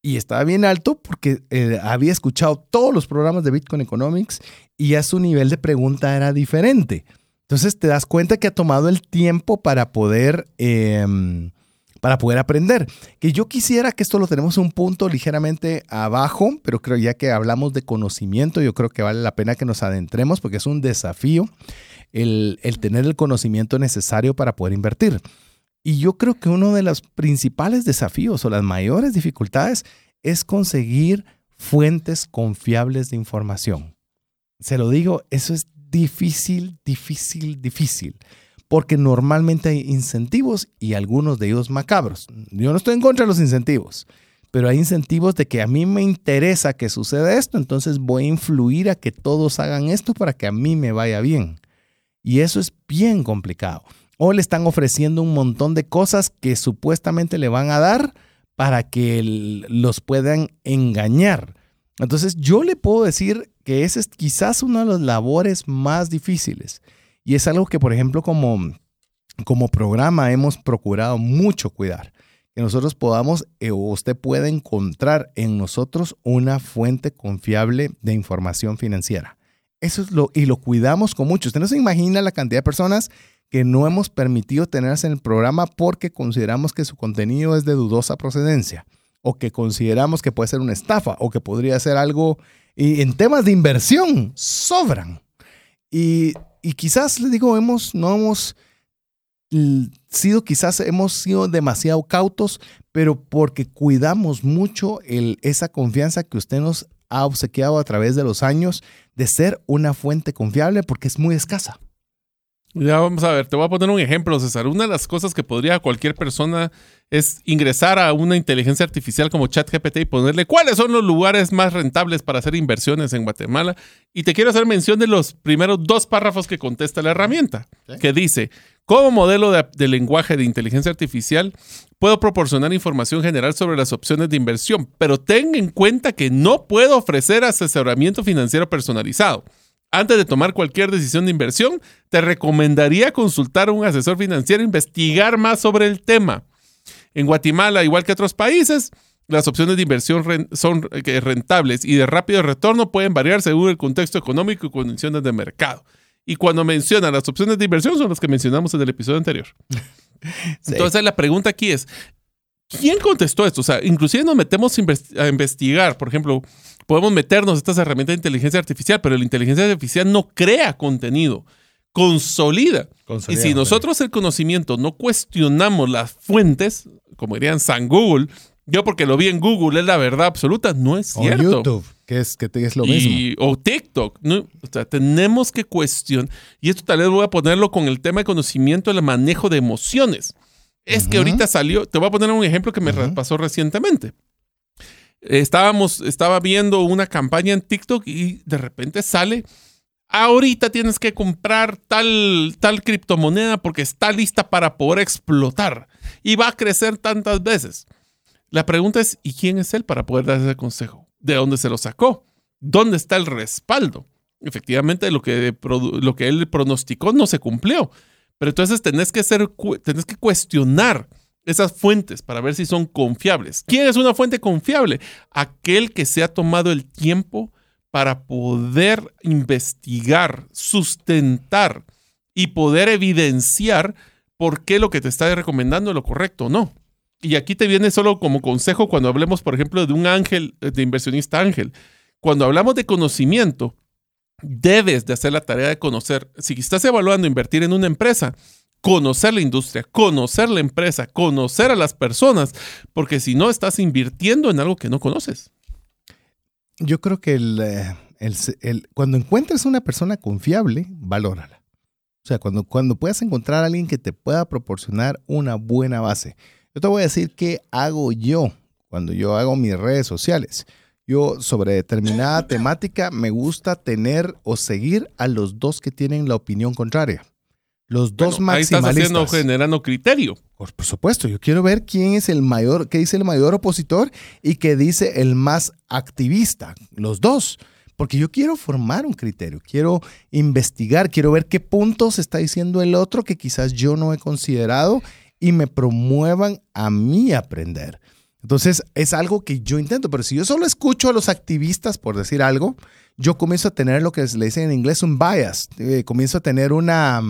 Y estaba bien alto porque eh, había escuchado todos los programas de Bitcoin Economics y ya su nivel de pregunta era diferente. Entonces te das cuenta que ha tomado el tiempo para poder em, para poder aprender. Que yo quisiera que esto lo tenemos un punto ligeramente abajo, pero creo ya que hablamos de conocimiento, yo creo que vale la pena que nos adentremos porque es un desafío el, el tener el conocimiento necesario para poder invertir. Y yo creo que uno de los principales desafíos o las mayores dificultades es conseguir fuentes confiables de información. Se lo digo, eso es difícil, difícil, difícil. Porque normalmente hay incentivos y algunos de ellos macabros. Yo no estoy en contra de los incentivos, pero hay incentivos de que a mí me interesa que suceda esto, entonces voy a influir a que todos hagan esto para que a mí me vaya bien. Y eso es bien complicado. O le están ofreciendo un montón de cosas que supuestamente le van a dar para que los puedan engañar. Entonces yo le puedo decir que ese es quizás una de las labores más difíciles. Y es algo que, por ejemplo, como, como programa hemos procurado mucho cuidar. Que nosotros podamos, eh, o usted pueda encontrar en nosotros una fuente confiable de información financiera. Eso es lo, y lo cuidamos con mucho. Usted no se imagina la cantidad de personas que no hemos permitido tenerse en el programa porque consideramos que su contenido es de dudosa procedencia o que consideramos que puede ser una estafa o que podría ser algo y en temas de inversión sobran. Y, quizás les digo, hemos, no hemos sido, quizás hemos sido demasiado cautos, pero porque cuidamos mucho el, esa confianza que usted nos ha obsequiado a través de los años de ser una fuente confiable porque es muy escasa. Ya vamos a ver, te voy a poner un ejemplo, César. Una de las cosas que podría cualquier persona es ingresar a una inteligencia artificial como ChatGPT y ponerle cuáles son los lugares más rentables para hacer inversiones en Guatemala. Y te quiero hacer mención de los primeros dos párrafos que contesta la herramienta, que dice, como modelo de, de lenguaje de inteligencia artificial, puedo proporcionar información general sobre las opciones de inversión, pero ten en cuenta que no puedo ofrecer asesoramiento financiero personalizado. Antes de tomar cualquier decisión de inversión, te recomendaría consultar a un asesor financiero e investigar más sobre el tema. En Guatemala, igual que otros países, las opciones de inversión son eh, rentables y de rápido retorno pueden variar según el contexto económico y condiciones de mercado. Y cuando menciona las opciones de inversión son las que mencionamos en el episodio anterior. Entonces la pregunta aquí es, ¿quién contestó esto? O sea, inclusive nos metemos a investigar, por ejemplo, podemos meternos estas herramientas de inteligencia artificial, pero la inteligencia artificial no crea contenido, consolida. y si nosotros el conocimiento no cuestionamos las fuentes, como dirían San Google, yo porque lo vi en Google es la verdad absoluta, no es cierto. O YouTube, que es, que es lo mismo. O TikTok. O sea, tenemos que cuestionar. Y esto tal vez voy a ponerlo con el tema de conocimiento del manejo de emociones. Es que ahorita salió, te voy a poner un ejemplo que me pasó recientemente estábamos, estaba viendo una campaña en TikTok y de repente sale, ahorita tienes que comprar tal, tal criptomoneda porque está lista para poder explotar y va a crecer tantas veces. La pregunta es, ¿y quién es él para poder dar ese consejo? ¿De dónde se lo sacó? ¿Dónde está el respaldo? Efectivamente, lo que, lo que él pronosticó no se cumplió. Pero entonces tenés que, ser, tenés que cuestionar esas fuentes para ver si son confiables. ¿Quién es una fuente confiable? Aquel que se ha tomado el tiempo para poder investigar, sustentar y poder evidenciar por qué lo que te está recomendando es lo correcto o no. Y aquí te viene solo como consejo cuando hablemos, por ejemplo, de un ángel, de inversionista ángel. Cuando hablamos de conocimiento, debes de hacer la tarea de conocer. Si estás evaluando invertir en una empresa, conocer la industria, conocer la empresa, conocer a las personas, porque si no estás invirtiendo en algo que no conoces. Yo creo que eh, el, cuando encuentres una persona confiable, valórala. O sea, cuando, cuando puedas encontrar a alguien que te pueda proporcionar una buena base. Yo te voy a decir qué hago yo cuando yo hago mis redes sociales. Yo sobre determinada temática me gusta tener o seguir a los dos que tienen la opinión contraria. Los dos maximalistas. Ahí estás haciendo, generando criterio. Por, supuesto, yo quiero ver quién es el mayor, qué dice el mayor opositor y qué dice el más activista. Los dos. Porque yo quiero formar un criterio, quiero investigar, quiero ver qué puntos está diciendo el otro que quizás yo no he considerado y me promuevan a mí aprender. Entonces, es algo que yo intento, pero si yo solo escucho a los activistas por decir algo, yo comienzo a tener lo que le dicen en inglés un bias, eh, comienzo a tener una...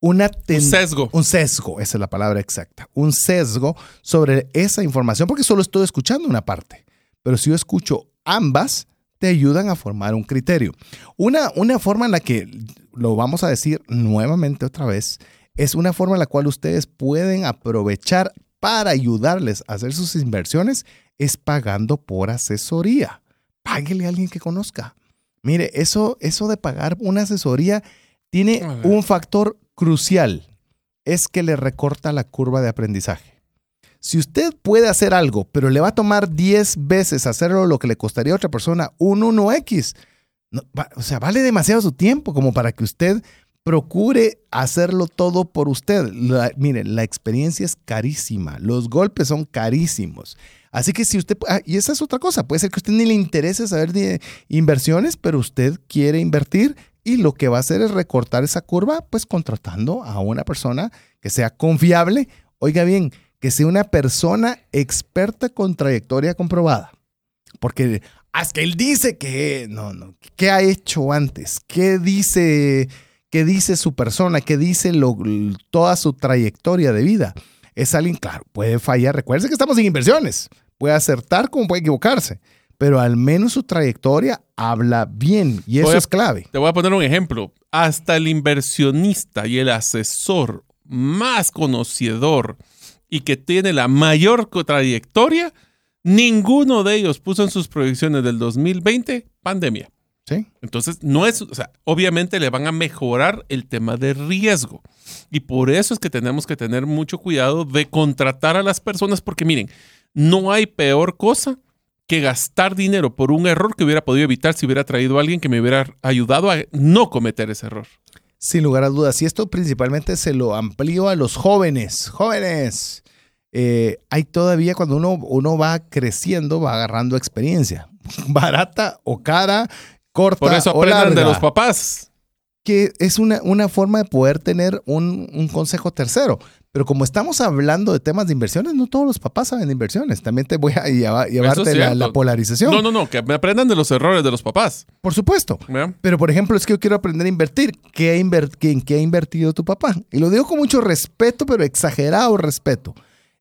Un sesgo. Un sesgo, esa es la palabra exacta. Un sesgo sobre esa información, porque solo estoy escuchando una parte. Pero si yo escucho ambas, te ayudan a formar un criterio. Una, una forma en la que, lo vamos a decir nuevamente otra vez, es una forma en la cual ustedes pueden aprovechar para ayudarles a hacer sus inversiones, es pagando por asesoría. Páguele a alguien que conozca. Mire, eso, eso de pagar una asesoría tiene un factor crucial es que le recorta la curva de aprendizaje. Si usted puede hacer algo, pero le va a tomar 10 veces hacerlo lo que le costaría a otra persona un 1X, o sea, vale demasiado su tiempo como para que usted procure hacerlo todo por usted. mire, la experiencia es carísima, los golpes son carísimos. Así que si usted, ah, y esa es otra cosa, puede ser que usted ni le interese saber de inversiones, pero usted quiere invertir y lo que va a hacer es recortar esa curva, pues contratando a una persona que sea confiable. Oiga bien, que sea una persona experta con trayectoria comprobada. Porque hasta que él dice que, no, no, ¿qué ha hecho antes? ¿Qué dice, qué dice su persona? ¿Qué dice toda su trayectoria de vida? Es alguien, claro, puede fallar. Recuerden que estamos en inversiones. Puede acertar como puede equivocarse. Pero al menos su trayectoria habla bien y eso es clave. Te voy a poner un ejemplo. Hasta el inversionista y el asesor más conocedor y que tiene la mayor trayectoria, ninguno de ellos puso en sus proyecciones del 2020 pandemia. ¿Sí? Entonces, no es, o sea, obviamente le van a mejorar el tema de riesgo. Y por eso es que tenemos que tener mucho cuidado de contratar a las personas, porque miren, no hay peor cosa que gastar dinero por un error que hubiera podido evitar si hubiera traído a alguien que me hubiera ayudado a no cometer ese error. Sin lugar a dudas. Y esto principalmente se lo amplío a los jóvenes. Jóvenes. Eh, hay todavía cuando uno, uno va creciendo, va agarrando experiencia. Barata o cara, corta Por eso o larga. de los papás que es una, una forma de poder tener un, un, consejo tercero. Pero como estamos hablando de temas de inversiones, no todos los papás saben de inversiones. También te voy a llevarte la, polarización. No, no, no, que me aprendan de los errores de los papás. Por supuesto. Pero, por ejemplo, es que yo quiero aprender a invertir. ¿Qué ¿En qué ha invertido tu papá? Y lo digo con mucho respeto, pero exagerado respeto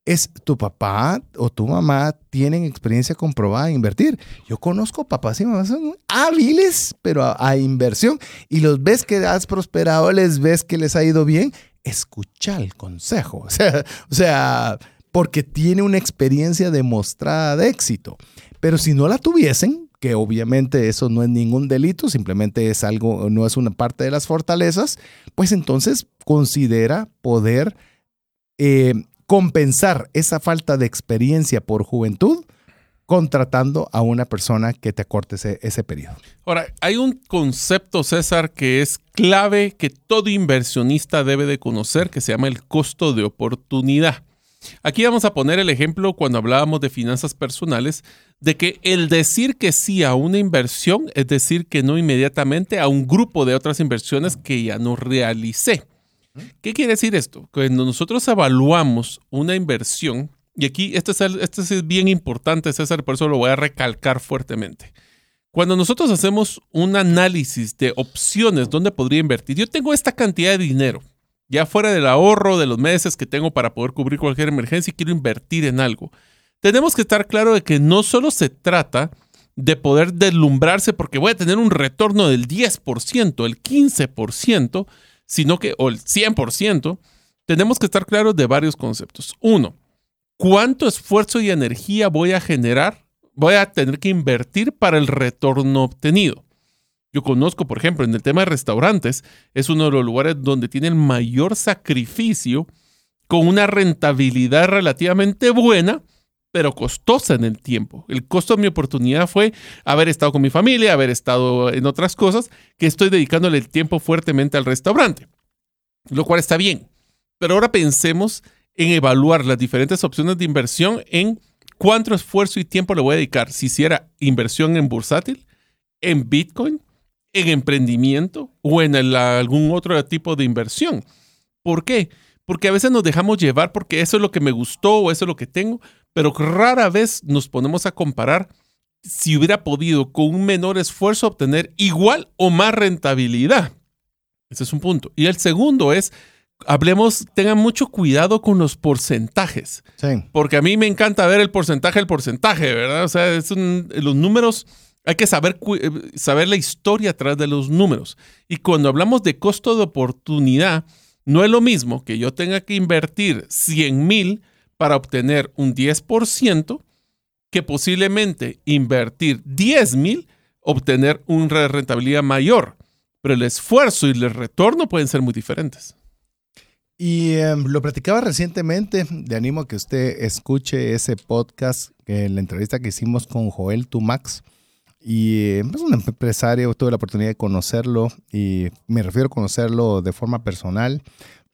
es tu papá o tu mamá tienen experiencia comprobada en invertir. Yo conozco papás y mamás son hábiles, pero a, inversión, y los ves que has prosperado, les ves que les ha ido bien, escucha el consejo. O sea, porque tiene una experiencia demostrada de éxito. Pero si no la tuviesen, que obviamente eso no es ningún delito, simplemente es algo, no es una parte de las fortalezas, pues entonces considera poder eh, compensar esa falta de experiencia por juventud contratando a una persona que te acorte ese, periodo. Ahora, hay un concepto, César, que es clave que todo inversionista debe de conocer, que se llama el costo de oportunidad. Aquí vamos a poner el ejemplo cuando hablábamos de finanzas personales, de que el decir que sí a una inversión es decir que no inmediatamente a un grupo de otras inversiones que ya no realicé. ¿Qué quiere decir esto? Cuando nosotros evaluamos una inversión, y aquí esto es, esto es bien importante, César, por eso lo voy a recalcar fuertemente. Cuando nosotros hacemos un análisis de opciones donde podría invertir, yo tengo esta cantidad de dinero, ya fuera del ahorro de los meses que tengo para poder cubrir cualquier emergencia y quiero invertir en algo. Tenemos que estar claro de que no solo se trata de poder deslumbrarse porque voy a tener un retorno del 10%, el 15%, sino que, o el 100%, tenemos que estar claros de varios conceptos. Uno, ¿cuánto esfuerzo y energía voy a generar? Voy a tener que invertir para el retorno obtenido. Yo conozco, por ejemplo, en el tema de restaurantes, es uno de los lugares donde tiene el mayor sacrificio con una rentabilidad relativamente buena, pero costosa en el tiempo. El costo de mi oportunidad fue haber estado con mi familia, haber estado en otras cosas, que estoy dedicándole el tiempo fuertemente al restaurante, lo cual está bien. Pero ahora pensemos en evaluar las diferentes opciones de inversión en cuánto esfuerzo y tiempo le voy a dedicar. Si hiciera inversión en bursátil, en Bitcoin, en emprendimiento o en algún otro tipo de inversión. ¿Por qué? Porque a veces nos dejamos llevar porque eso es lo que me gustó o eso es lo que tengo, pero rara vez nos ponemos a comparar si hubiera podido con un menor esfuerzo obtener igual o más rentabilidad. Ese es un punto. Y el segundo es, hablemos, tengan mucho cuidado con los porcentajes. Porque a mí me encanta ver el porcentaje, el porcentaje, ¿verdad? O sea, es los números, hay que saber, eh, saber la historia atrás de los números. Y cuando hablamos de costo de oportunidad, no es lo mismo que yo tenga que invertir 100 mil para obtener un 10% que posiblemente invertir 10 mil, obtener una rentabilidad mayor. Pero el esfuerzo y el retorno pueden ser muy diferentes. Y em, lo platicaba recientemente, le animo a que usted escuche ese podcast, la entrevista que hicimos con Joel Tumax. Y em, es un empresario, tuve la oportunidad de conocerlo y me refiero a conocerlo de forma personal.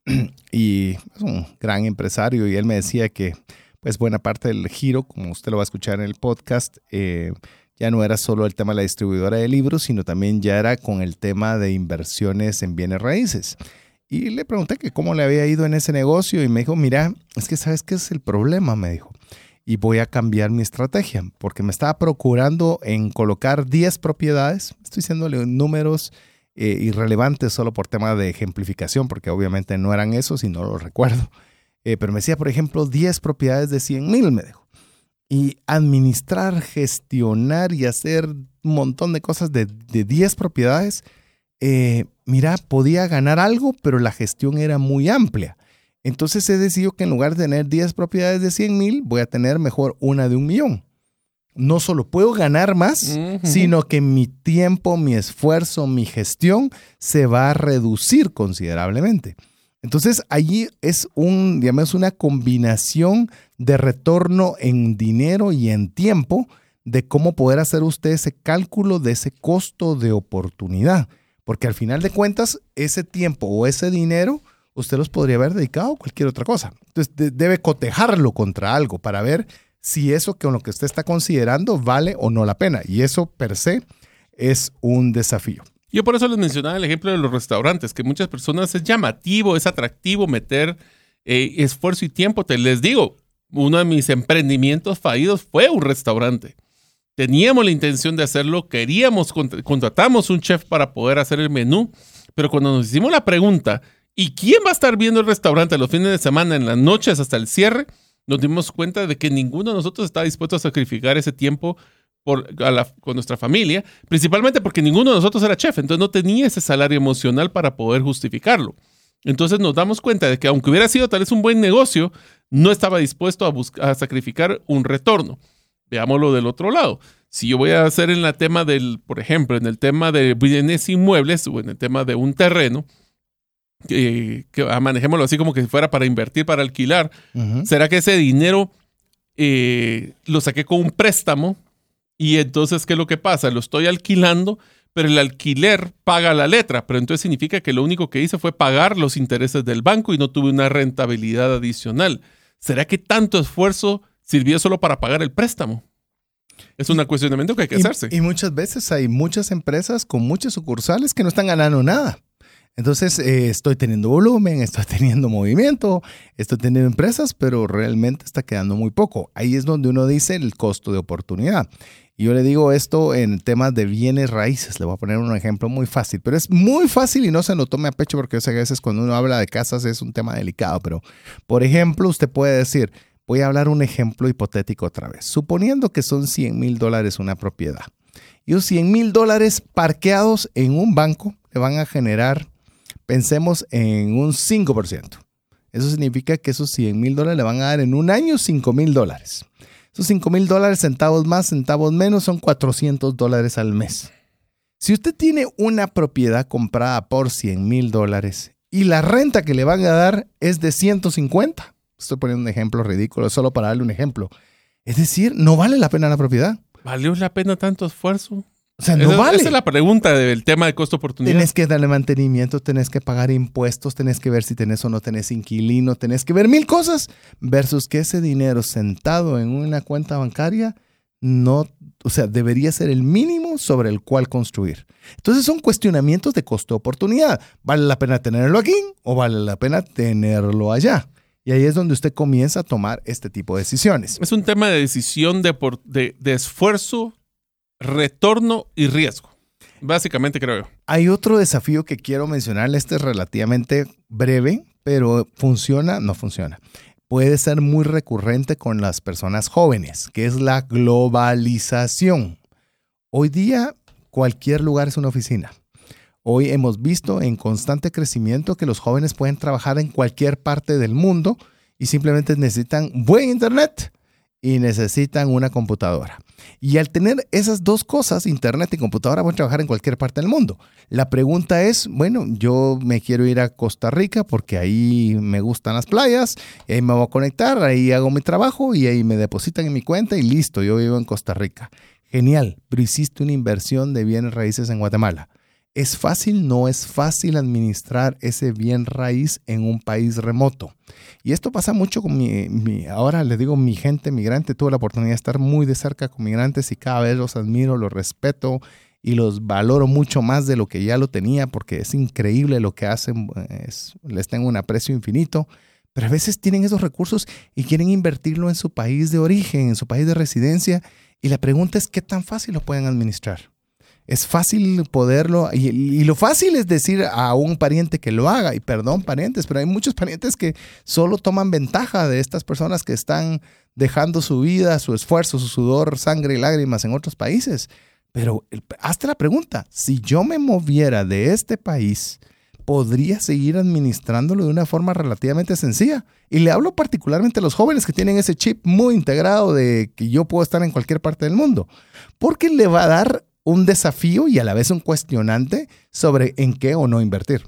y es un gran empresario y él me decía que pues buena parte del giro, como usted lo va a escuchar en el podcast, eh, ya no era solo el tema de la distribuidora de libros, sino también ya era con el tema de inversiones en bienes raíces. Y le pregunté que cómo le había ido en ese negocio y me dijo, mira, es que sabes qué es el problema, me dijo. Y voy a cambiar mi estrategia porque me estaba procurando en colocar 10 propiedades. Estoy diciéndole números eh, irrelevantes solo por tema de ejemplificación, porque obviamente no eran esos y no lo recuerdo. Eh, pero me decía, por ejemplo, 10 propiedades de 100 mil, me dijo. Y administrar, gestionar y hacer un montón de cosas de, de 10 propiedades eh, mira, podía ganar algo, pero la gestión era muy amplia. Entonces he decidido que en lugar de tener 10 propiedades de 100 mil, voy a tener mejor una de un millón. No solo puedo ganar más, sino que mi tiempo, mi esfuerzo, mi gestión se va a reducir considerablemente. Entonces allí es un, digamos, una combinación de retorno en dinero y en tiempo de cómo poder hacer usted ese cálculo de ese costo de oportunidad. Porque al final de cuentas, ese tiempo o ese dinero, usted los podría haber dedicado a cualquier otra cosa. Entonces, debe cotejarlo contra algo para ver si eso con lo que usted está considerando vale o no la pena. Y eso per se es un desafío. Yo por eso les mencionaba el ejemplo de los restaurantes, que muchas personas es llamativo, es atractivo meter eh, esfuerzo y tiempo. Te les digo, uno de mis emprendimientos fallidos fue un restaurante teníamos la intención de hacerlo, queríamos, contratamos un chef para poder hacer el menú, pero cuando nos hicimos la pregunta, ¿y quién va a estar viendo el restaurante los fines de semana, en las noches hasta el cierre? Nos dimos cuenta de que ninguno de nosotros estaba dispuesto a sacrificar ese tiempo por, con nuestra familia, principalmente porque ninguno de nosotros era chef, entonces no tenía ese salario emocional para poder justificarlo. Entonces nos damos cuenta de que aunque hubiera sido tal vez un buen negocio, no estaba dispuesto a, a sacrificar un retorno. Veámoslo del otro lado. Si yo voy a hacer en el tema del, por ejemplo, en el tema de bienes inmuebles o en el tema de un terreno, que ah, manejémoslo así como que fuera para invertir, para alquilar, ¿será que ese dinero eh, lo saqué con un préstamo? Y entonces, ¿qué es lo que pasa? Lo estoy alquilando, pero el alquiler paga la letra, pero entonces significa que lo único que hice fue pagar los intereses del banco y no tuve una rentabilidad adicional. ¿Será que tanto esfuerzo sirvió solo para pagar el préstamo. Es un cuestionamiento que hay que hacerse. Y muchas veces hay muchas empresas con muchas sucursales que no están ganando nada. Entonces, eh, estoy teniendo volumen, estoy teniendo movimiento, estoy teniendo empresas, pero realmente está quedando muy poco. Ahí es donde uno dice el costo de oportunidad. Y yo le digo esto en temas de bienes raíces. Le voy a poner un ejemplo muy fácil, pero es muy fácil y no se lo tome a pecho porque yo sé que a veces cuando uno habla de casas es un tema delicado. Pero, por ejemplo, usted puede decir, Voy a hablar un ejemplo hipotético otra vez. Suponiendo que son 100 mil dólares una propiedad. Y esos 100 mil dólares parqueados en un banco le van a generar, pensemos, en un 5%. Eso significa que esos 100 mil dólares le van a dar en un año 5 mil dólares. Esos 5 mil dólares, centavos más, centavos menos, son 400 dólares al mes. Si usted tiene una propiedad comprada por 100 mil dólares y la renta que le van a dar es de 150, Estoy poniendo un ejemplo ridículo, solo para darle un ejemplo. Es decir, no vale la pena la propiedad. ¿Valió la pena tanto esfuerzo? O sea, no vale. Esa es la pregunta del tema de costo-oportunidad. Tienes que darle mantenimiento, tenés que pagar impuestos, tenés que ver si tenés o no tenés inquilino, tenés que ver mil cosas, versus que ese dinero sentado en una cuenta bancaria no, o sea, debería ser el mínimo sobre el cual construir. Entonces son cuestionamientos de costo-oportunidad. ¿Vale la pena tenerlo aquí o vale la pena tenerlo allá? Y ahí es donde usted comienza a tomar este tipo de decisiones. Es un tema de decisión de, de, esfuerzo, retorno y riesgo. Básicamente creo yo. Hay otro desafío que quiero mencionarle. Este es relativamente breve, pero funciona, no funciona. Puede ser muy recurrente con las personas jóvenes, que es la globalización. Hoy día cualquier lugar es una oficina. Hoy hemos visto en constante crecimiento que los jóvenes pueden trabajar en cualquier parte del mundo y simplemente necesitan buen internet y necesitan una computadora. Y al tener esas dos cosas, internet y computadora, a trabajar en cualquier parte del mundo. La pregunta es, bueno, yo me quiero ir a Costa Rica porque ahí me gustan las playas, y ahí me voy a conectar, ahí hago mi trabajo y ahí me depositan en mi cuenta y listo, yo vivo en Costa Rica. Genial, pero hiciste una inversión de bienes raíces en Guatemala. ¿Es fácil? No es fácil administrar ese bien raíz en un país remoto. Y esto pasa mucho con mi, ahora le digo mi gente migrante, tuve la oportunidad de estar muy de cerca con migrantes y cada vez los admiro, los respeto y los valoro mucho más de lo que ya lo tenía porque es increíble lo que hacen, les tengo un aprecio infinito. Pero a veces tienen esos recursos y quieren invertirlo en su país de origen, en su país de residencia. Y la pregunta es, ¿qué tan fácil lo pueden administrar? Es fácil poderlo, y, lo fácil es decir a un pariente que lo haga, y perdón parientes, pero hay muchos parientes que solo toman ventaja de estas personas que están dejando su vida, su esfuerzo, su sudor, sangre y lágrimas en otros países. Pero hazte la pregunta, si yo me moviera de este país, podría seguir administrándolo de una forma relativamente sencilla. Y le hablo particularmente a los jóvenes que tienen ese chip muy integrado de que yo puedo estar en cualquier parte del mundo, porque le va a dar un desafío y a la vez un cuestionante sobre en qué o no invertir.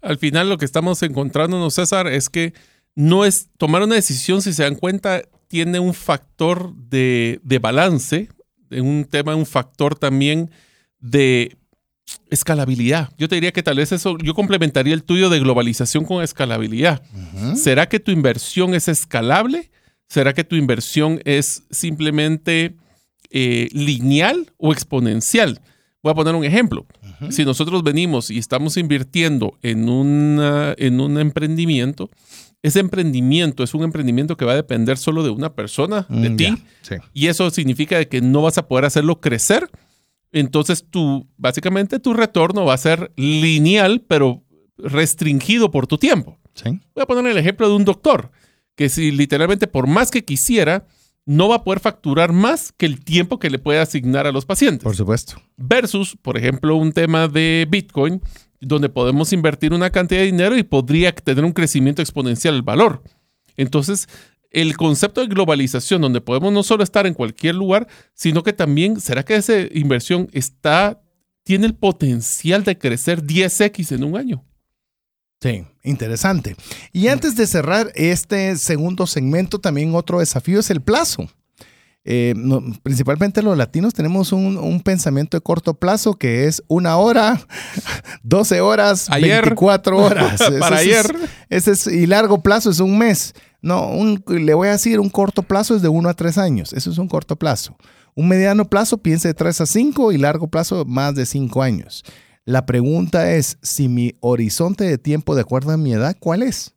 Al final lo que estamos encontrándonos, César, es que no es tomar una decisión, si se dan cuenta, tiene un factor de, de balance, un tema, un factor también de escalabilidad. Yo te diría que tal vez eso, yo complementaría el tuyo de globalización con escalabilidad. ¿Será que tu inversión es escalable? ¿Será que tu inversión es simplemente eh, lineal o exponencial. Voy a poner un ejemplo. Si nosotros venimos y estamos invirtiendo en, una, en un emprendimiento, ese emprendimiento es un emprendimiento que va a depender solo de una persona, de mm, ti, y eso significa que no vas a poder hacerlo crecer. Entonces, tú, básicamente, tu retorno va a ser lineal, pero restringido por tu tiempo. Voy a poner el ejemplo de un doctor, que si literalmente por más que quisiera, no va a poder facturar más que el tiempo que le puede asignar a los pacientes. Por supuesto. Versus, por ejemplo, un tema de Bitcoin, donde podemos invertir una cantidad de dinero y podría tener un crecimiento exponencial el valor. Entonces, el concepto de globalización, donde podemos no solo estar en cualquier lugar, sino que también, ¿será que esa inversión está, tiene el potencial de crecer 10x en un año? Sí, interesante. Y antes de cerrar este segundo segmento, también otro desafío es el plazo. Eh, principalmente los latinos tenemos un, pensamiento de corto plazo que es una hora, 12 horas, 24 horas. Para ayer. ese es, y largo plazo es un mes. No, le voy a decir, un corto plazo es de 1 a 3 años. Eso es un corto plazo. Un mediano plazo piense de 3 a 5 y largo plazo más de 5 años. La pregunta es, si mi horizonte de tiempo de acuerdo a mi edad, ¿cuál es?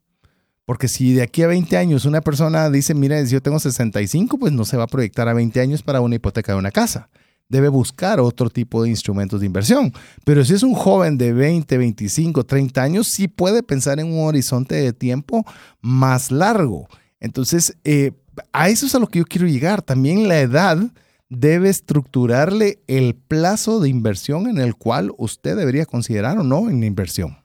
Porque si de aquí a 20 años una persona dice, mira, yo tengo 65, pues no se va a proyectar a 20 años para una hipoteca de una casa. Debe buscar otro tipo de instrumentos de inversión. Pero si es un joven de 20, 25, 30 años, sí puede pensar en un horizonte de tiempo más largo. Entonces, eh, a eso es a lo que yo quiero llegar. También la edad debe estructurarle el plazo de inversión en el cual usted debería considerar o no en la inversión.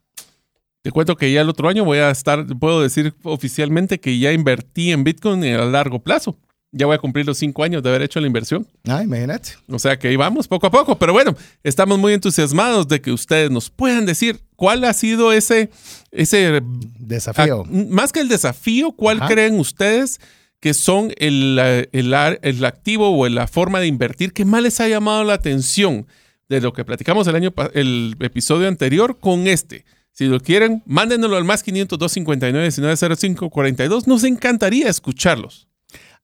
Te cuento que ya el otro año voy a estar, puedo decir oficialmente que ya invertí en Bitcoin a largo plazo. Ya voy a cumplir los cinco años de haber hecho la inversión. Ah, imagínate. O sea que ahí vamos poco a poco. Pero bueno, estamos muy entusiasmados de que ustedes nos puedan decir cuál ha sido ese, ese desafío. más que el desafío, ¿cuál creen ustedes que son el, el, activo o la forma de invertir que más les ha llamado la atención de lo que platicamos el, año, el episodio anterior con este. Si lo quieren, mándenoslo al más 500 259 1905 42. Nos encantaría escucharlos.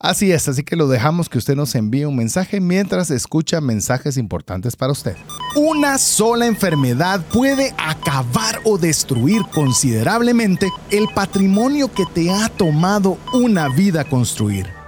Así es, así que lo dejamos que usted nos envíe un mensaje mientras escucha mensajes importantes para usted. Una sola enfermedad puede acabar o destruir considerablemente el patrimonio que te ha tomado una vida construir.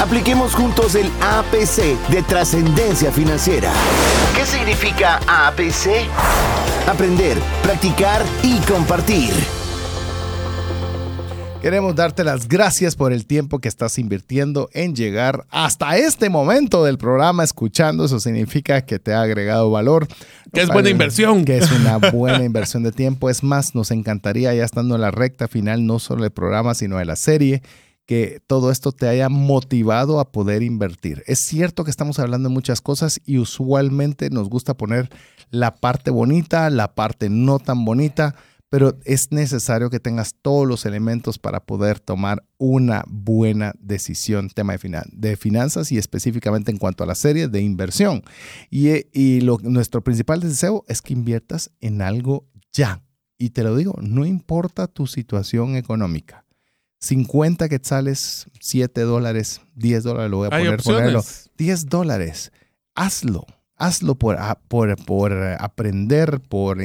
Apliquemos juntos el APC de trascendencia financiera. ¿Qué significa APC? Aprender, practicar y compartir. Queremos darte las gracias por el tiempo que estás invirtiendo en llegar hasta este momento del programa escuchando. Eso significa que te ha agregado valor. Que es buena inversión. Que es una buena inversión de tiempo. Es más, nos encantaría ya estando en la recta final, no solo del programa, sino de la serie, que todo esto te haya motivado a poder invertir. Es cierto que estamos hablando de muchas cosas y usualmente nos gusta poner la parte bonita, la parte no tan bonita, pero es necesario que tengas todos los elementos para poder tomar una buena decisión, tema de, de finanzas y específicamente en cuanto a la serie de inversión. Y, y lo, nuestro principal deseo es que inviertas en algo ya. Y te lo digo, no importa tu situación económica 50 quetzales, 7 dólares, 10 dólares, lo voy a poner, ponerlo. 10 dólares. Hazlo. Hazlo por, por, por aprender, por,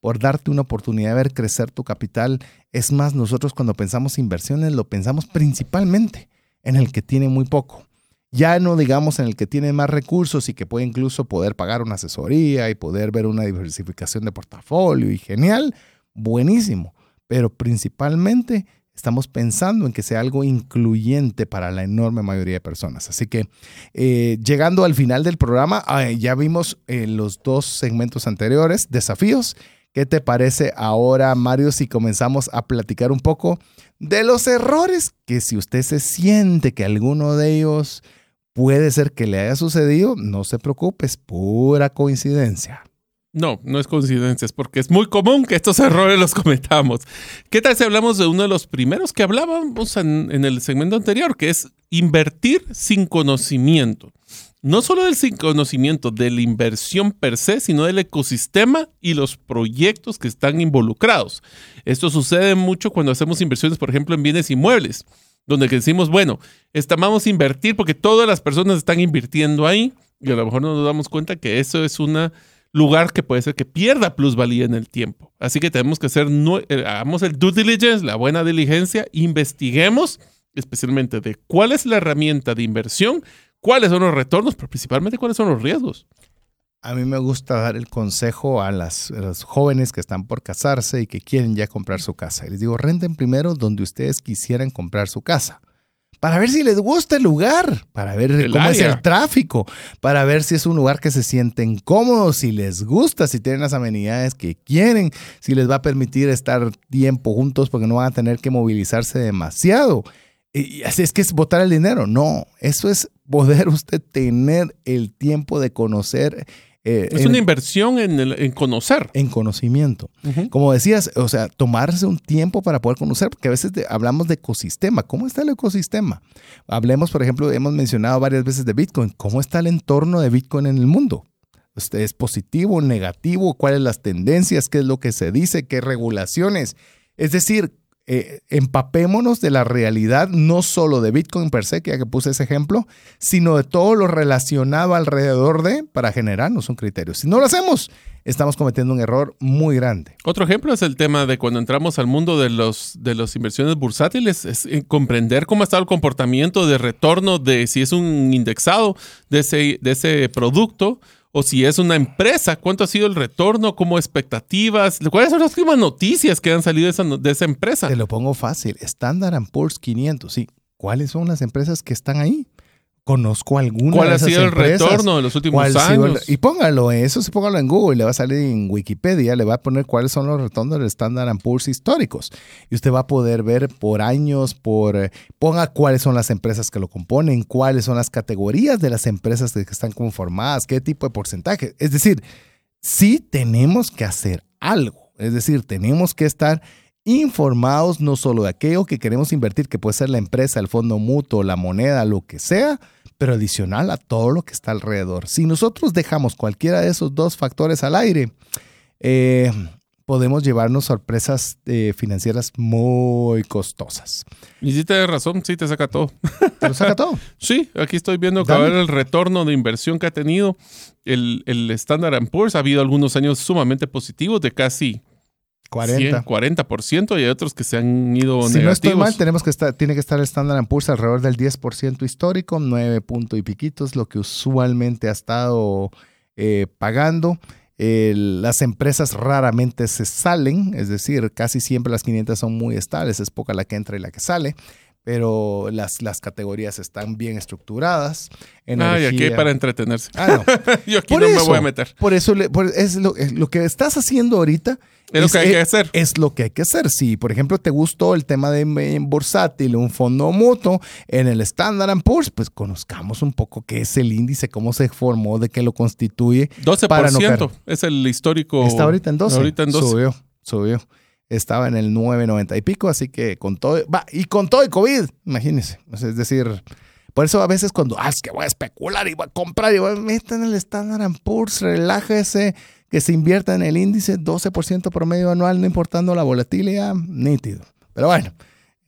por darte una oportunidad de ver crecer tu capital. Es más, nosotros cuando pensamos inversiones lo pensamos principalmente en el que tiene muy poco. Ya no digamos en el que tiene más recursos y que puede incluso poder pagar una asesoría y poder ver una diversificación de portafolio y genial, buenísimo. Pero principalmente estamos pensando en que sea algo incluyente para la enorme mayoría de personas. Así que eh, llegando al final del programa, ya vimos eh, los dos segmentos anteriores, desafíos. ¿Qué te parece ahora, Mario, si comenzamos a platicar un poco de los errores que si usted se siente que alguno de ellos puede ser que le haya sucedido, no se preocupe, es pura coincidencia. No, no es coincidencia, es porque es muy común que estos errores los cometamos. ¿Qué tal si hablamos de uno de los primeros que hablábamos en, el segmento anterior, que es invertir sin conocimiento? No solo del sin conocimiento de la inversión per se, sino del ecosistema y los proyectos que están involucrados. Esto sucede mucho cuando hacemos inversiones, por ejemplo, en bienes inmuebles, donde decimos, bueno, a invertir porque todas las personas están invirtiendo ahí y a lo mejor no nos damos cuenta que eso es una lugar que puede ser que pierda plusvalía en el tiempo. Así que tenemos que hacer, eh, hagamos el due diligence, la buena diligencia, investiguemos especialmente de cuál es la herramienta de inversión, cuáles son los retornos, pero principalmente cuáles son los riesgos. A mí me gusta dar el consejo a, las, jóvenes que están por casarse y que quieren ya comprar su casa. Les digo, renten primero donde ustedes quisieran comprar su casa para ver si les gusta el lugar, para ver cómo es el tráfico, para ver si es un lugar que se sienten cómodos, si les gusta, si tienen las amenidades que quieren, si les va a permitir estar tiempo juntos porque no van a tener que movilizarse demasiado. Y así es que es botar el dinero. No, eso es poder usted tener el tiempo de conocer eh, es una inversión en, conocer. En conocimiento. Como decías, o sea, tomarse un tiempo para poder conocer, porque a veces hablamos de ecosistema. ¿Cómo está el ecosistema? Hablemos, por ejemplo, hemos mencionado varias veces de Bitcoin. ¿Cómo está el entorno de Bitcoin en el mundo? Este, ¿Es positivo, negativo? ¿Cuáles las tendencias? ¿Qué es lo que se dice? ¿Qué regulaciones? Es decir, eh, empapémonos de la realidad, no solo de Bitcoin per se, que ya que puse ese ejemplo, sino de todo lo relacionado alrededor de para generarnos un criterio. Si no lo hacemos, estamos cometiendo un error muy grande. Otro ejemplo es el tema de cuando entramos al mundo de los de las inversiones bursátiles, es eh, comprender cómo está el comportamiento de retorno de si es un indexado de ese, de ese producto o si es una empresa, cuánto ha sido el retorno, como expectativas, cuáles son las últimas noticias que han salido de esa, de esa empresa. Te lo pongo fácil, Standard Poor's 500, sí. ¿Cuáles son las empresas que están ahí? Conozco alguna ¿Cuál de ha esas sido el retorno de los últimos ¿Cuál ha el- años? y póngalo eso, sí, póngalo en Google, le va a salir en Wikipedia, le va a poner cuáles son los retornos del Standard Poor's históricos. Y usted va a poder ver por años, por eh, ponga cuáles son las empresas que lo componen, cuáles son las categorías de las empresas que están conformadas, qué tipo de porcentaje. Es decir, sí tenemos que hacer algo. Es decir, tenemos que estar informados no solo de aquello que queremos invertir, que puede ser la empresa, el fondo mutuo, la moneda, lo que sea, pero adicional a todo lo que está alrededor. Si nosotros dejamos cualquiera de esos dos factores al aire, eh, podemos llevarnos sorpresas eh, financieras muy costosas. Y sí tienes razón, sí te saca todo. Te lo saca todo. Sí, aquí estoy viendo que ver el retorno de inversión que ha tenido el, el Standard Poor's. Ha habido algunos años sumamente positivos de casi 40. 100, 40% y hay otros que se han ido Si no estoy negativos. mal, tenemos que estar, tiene que estar el Standard Poor's alrededor del 10% histórico, 9 punto y piquitos, lo que usualmente ha estado eh, pagando. Las empresas raramente se salen, es decir, casi siempre las 500 son muy estables, es poca la que entra y la que sale, pero las, las categorías están bien estructuradas. Ay, aquí hay Energía- para entretenerse. Ah, no. Yo aquí Por no me voy a meter. Por eso le- por- es lo, es lo que estás haciendo ahorita. Es lo que hay que eh, hacer. Es lo que hay que hacer. Si, por ejemplo, te gustó el tema de bursátil, un fondo mutuo, en el Standard Poor's, pues conozcamos un poco qué es el índice, cómo se formó, de qué lo constituye. 12% para no es el histórico. Está ahorita en 12. Ahorita en 12. Subió, subió. Estaba en el 9.90 y pico, así que con todo, va, y con todo el COVID, imagínense. Es decir, por eso a veces cuando, ah, es que voy a especular y voy a comprar y voy a meter en el Standard Poor's, relájese, que se invierta en el índice 12% promedio anual, no importando la volatilidad, nítido. Pero bueno,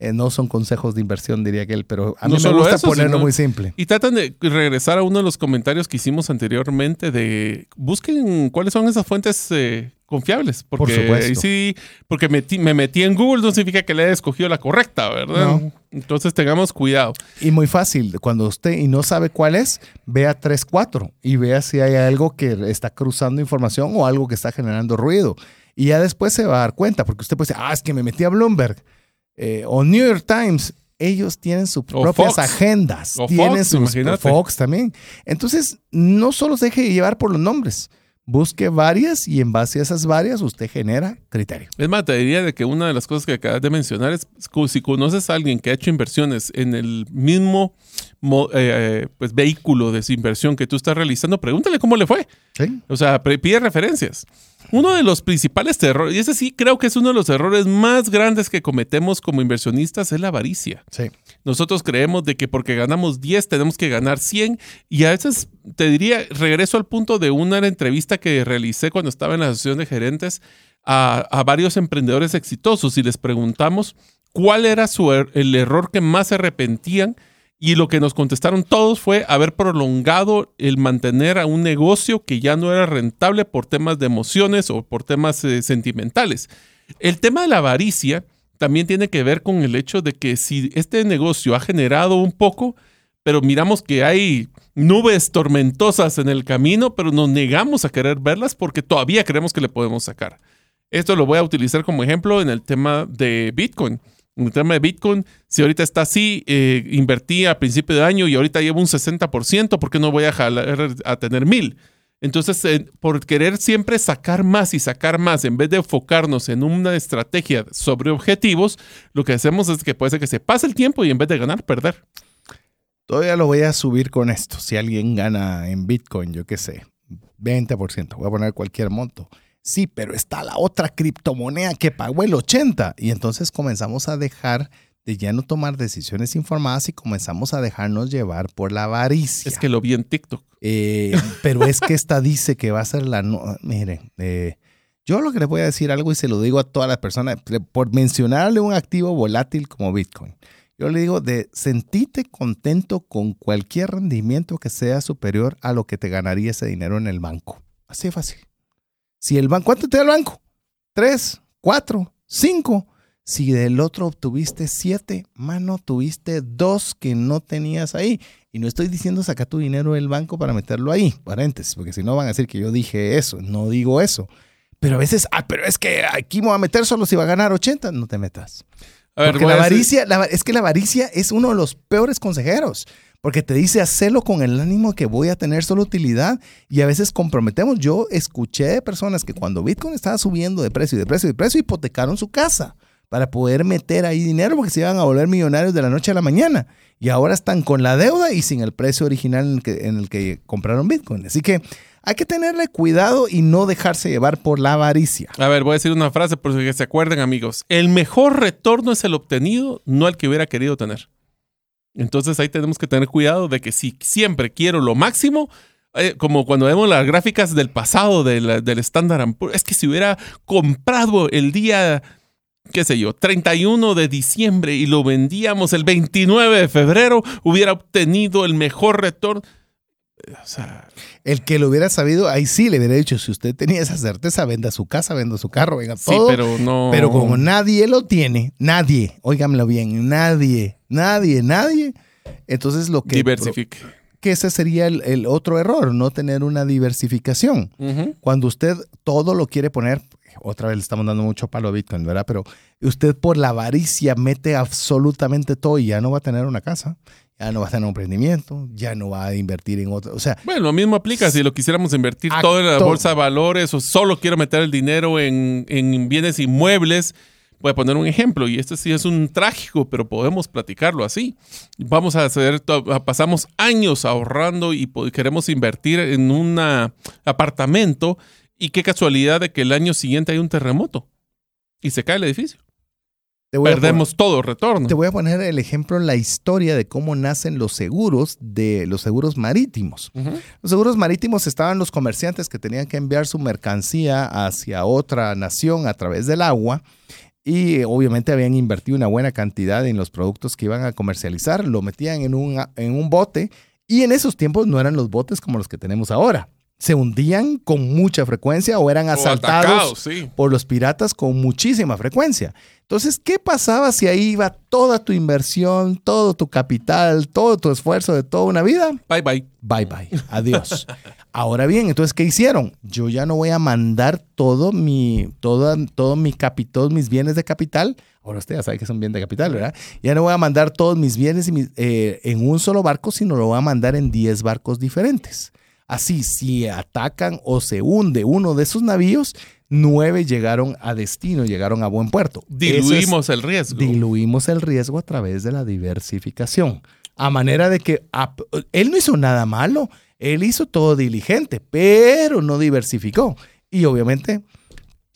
eh, no son consejos de inversión, diría aquel, pero a mí No me solo gusta eso, ponerlo sino- muy simple. Y tratan de regresar a uno de los comentarios que hicimos anteriormente de busquen cuáles son esas fuentes eh, confiables. Porque supuesto. ahí sí, porque metí- me metí en Google no significa que le haya escogido la correcta, ¿verdad? No. Entonces tengamos cuidado. Y muy fácil, cuando usted y no sabe cuál es, vea 3, 4 y vea si hay algo que está cruzando información o algo que está generando ruido. Y ya después se va a dar cuenta, porque usted puede decir, ah, es que me metí a Bloomberg eh, o New York Times. Ellos tienen sus O propias Fox. agendas, O tienen Fox, sus. Fox también. Entonces, no solo se deje llevar por los nombres, busque varias y en base a esas varias usted genera criterio. Es más, te diría de que una de las cosas que acabas de mencionar es si conoces a alguien que ha hecho inversiones en el mismo mo- eh, pues, vehículo de su inversión que tú estás realizando, pregúntale cómo le fue. ¿Sí? O sea, pide referencias. Uno de los principales errores, y ese sí creo que es uno de los errores más grandes que cometemos como inversionistas, es la avaricia. Sí. Nosotros creemos de que porque ganamos 10 tenemos que ganar 100 y a veces te diría, regreso al punto de una entrevista que realicé cuando estaba en la asociación de gerentes a, a varios emprendedores exitosos y les preguntamos cuál era su er- el error que más se arrepentían y lo que nos contestaron todos fue haber prolongado el mantener a un negocio que ya no era rentable por temas de emociones o por temas eh, sentimentales. El tema de la avaricia también tiene que ver con el hecho de que si este negocio ha generado un poco, pero miramos que hay nubes tormentosas en el camino, pero nos negamos a querer verlas porque todavía creemos que le podemos sacar. Esto lo voy a utilizar como ejemplo en el tema de Bitcoin. En el tema de Bitcoin, si ahorita está así, eh, invertí a principio de año y ahorita llevo un 60%, ¿por qué no voy a jalar a tener mil? Entonces, eh, por querer siempre sacar más y sacar más, en vez de enfocarnos en una estrategia sobre objetivos, lo que hacemos es que puede ser que se pase el tiempo y en vez de ganar, perder. Todavía lo voy a subir con esto. Si alguien gana en Bitcoin, yo qué sé, 20%, voy a poner cualquier monto. Sí, pero está la otra criptomoneda que pagó el 80%. Y entonces comenzamos a dejar de ya no tomar decisiones informadas y comenzamos a dejarnos llevar por la avaricia. Es que lo vi en TikTok. Eh, pero es que esta dice que va a ser la... No, miren, eh, yo lo que les voy a decir algo y se lo digo a todas las personas, por mencionarle un activo volátil como Bitcoin. Yo le digo de sentirte contento con cualquier rendimiento que sea superior a lo que te ganaría ese dinero en el banco. Así de fácil. Si el banco, ¿cuánto te da el banco? Tres, cuatro, cinco. Si del otro obtuviste siete, mano, tuviste dos que no tenías ahí. Y no estoy diciendo saca tu dinero del banco para meterlo ahí, paréntesis, porque si no van a decir que yo dije eso. No digo eso. Pero a veces, ah, pero es que aquí me voy a meter solo si va a ganar 80. No te metas. A ver, Porque la avaricia, la- es que la avaricia es uno de los peores consejeros. Porque te dice hacerlo con el ánimo que voy a tener solo utilidad y a veces comprometemos. Yo escuché de personas que cuando Bitcoin estaba subiendo de precio y de precio y de precio, hipotecaron su casa para poder meter ahí dinero porque se iban a volver millonarios de la noche a la mañana. Y ahora están con la deuda y sin el precio original en el que, en el que compraron Bitcoin. Así que hay que tenerle cuidado y no dejarse llevar por la avaricia. A ver, voy a decir una frase por si se acuerden, amigos. El mejor retorno es el obtenido, no el que hubiera querido tener. Entonces ahí tenemos que tener cuidado de que si siempre quiero lo máximo, eh, como cuando vemos las gráficas del pasado de la- del Poor's, es que si hubiera comprado el día, qué sé yo, 31 de diciembre y lo vendíamos el 29 de febrero, hubiera obtenido el mejor retorno. O sea, El que lo hubiera sabido, ahí sí le hubiera dicho, si usted tenía esa certeza, venda su casa, venda su carro, venga sí, todo. pero no. Pero como nadie lo tiene, nadie, óigamelo bien, nadie, nadie, nadie, entonces lo que... diversifique. Que ese sería el, el otro error, no tener una diversificación. Cuando usted todo lo quiere poner, otra vez le estamos dando mucho palo a Bitcoin, ¿verdad? Pero usted por la avaricia mete absolutamente todo y ya no va a tener una casa, ya no va a tener un emprendimiento, ya no va a invertir en otro. O sea, Bueno, lo mismo aplica si lo quisiéramos invertir todo en la bolsa de valores o solo quiero meter el dinero en, en bienes inmuebles. Voy a poner un ejemplo y este sí es un trágico, pero podemos platicarlo así. Vamos a hacer, pasamos años ahorrando y queremos invertir en un apartamento y qué casualidad de que el año siguiente hay un terremoto y se cae el edificio. Perdemos todo retorno. Te voy a poner el ejemplo en la historia de cómo nacen los seguros de los seguros marítimos. Los seguros marítimos estaban los comerciantes que tenían que enviar su mercancía hacia otra nación a través del agua y obviamente habían invertido una buena cantidad en los productos que iban a comercializar, lo metían en un, en un bote y en esos tiempos no eran los botes como los que tenemos ahora. Se hundían con mucha frecuencia o eran O asaltados atacados, sí. por los piratas con muchísima frecuencia. Entonces, ¿qué pasaba si ahí iba toda tu inversión, todo tu capital, todo tu esfuerzo de toda una vida? Bye bye. Bye bye, adiós. Ahora bien, entonces, ¿qué hicieron? Yo ya no voy a mandar todo mi, toda, todo mi capital, todos mis bienes de capital. Ahora usted ya sabe que son bienes de capital, ¿verdad? Ya no voy a mandar todos mis bienes y mis- eh, en un solo barco, sino lo voy a mandar en 10 barcos diferentes. Así, si atacan o se hunde uno de esos navíos, nueve llegaron a destino, llegaron a buen puerto. Es- Diluimos el riesgo. diluimos el riesgo a través de la diversificación. A manera de que ap- él no hizo nada malo, él hizo todo diligente, pero no diversificó. Y obviamente,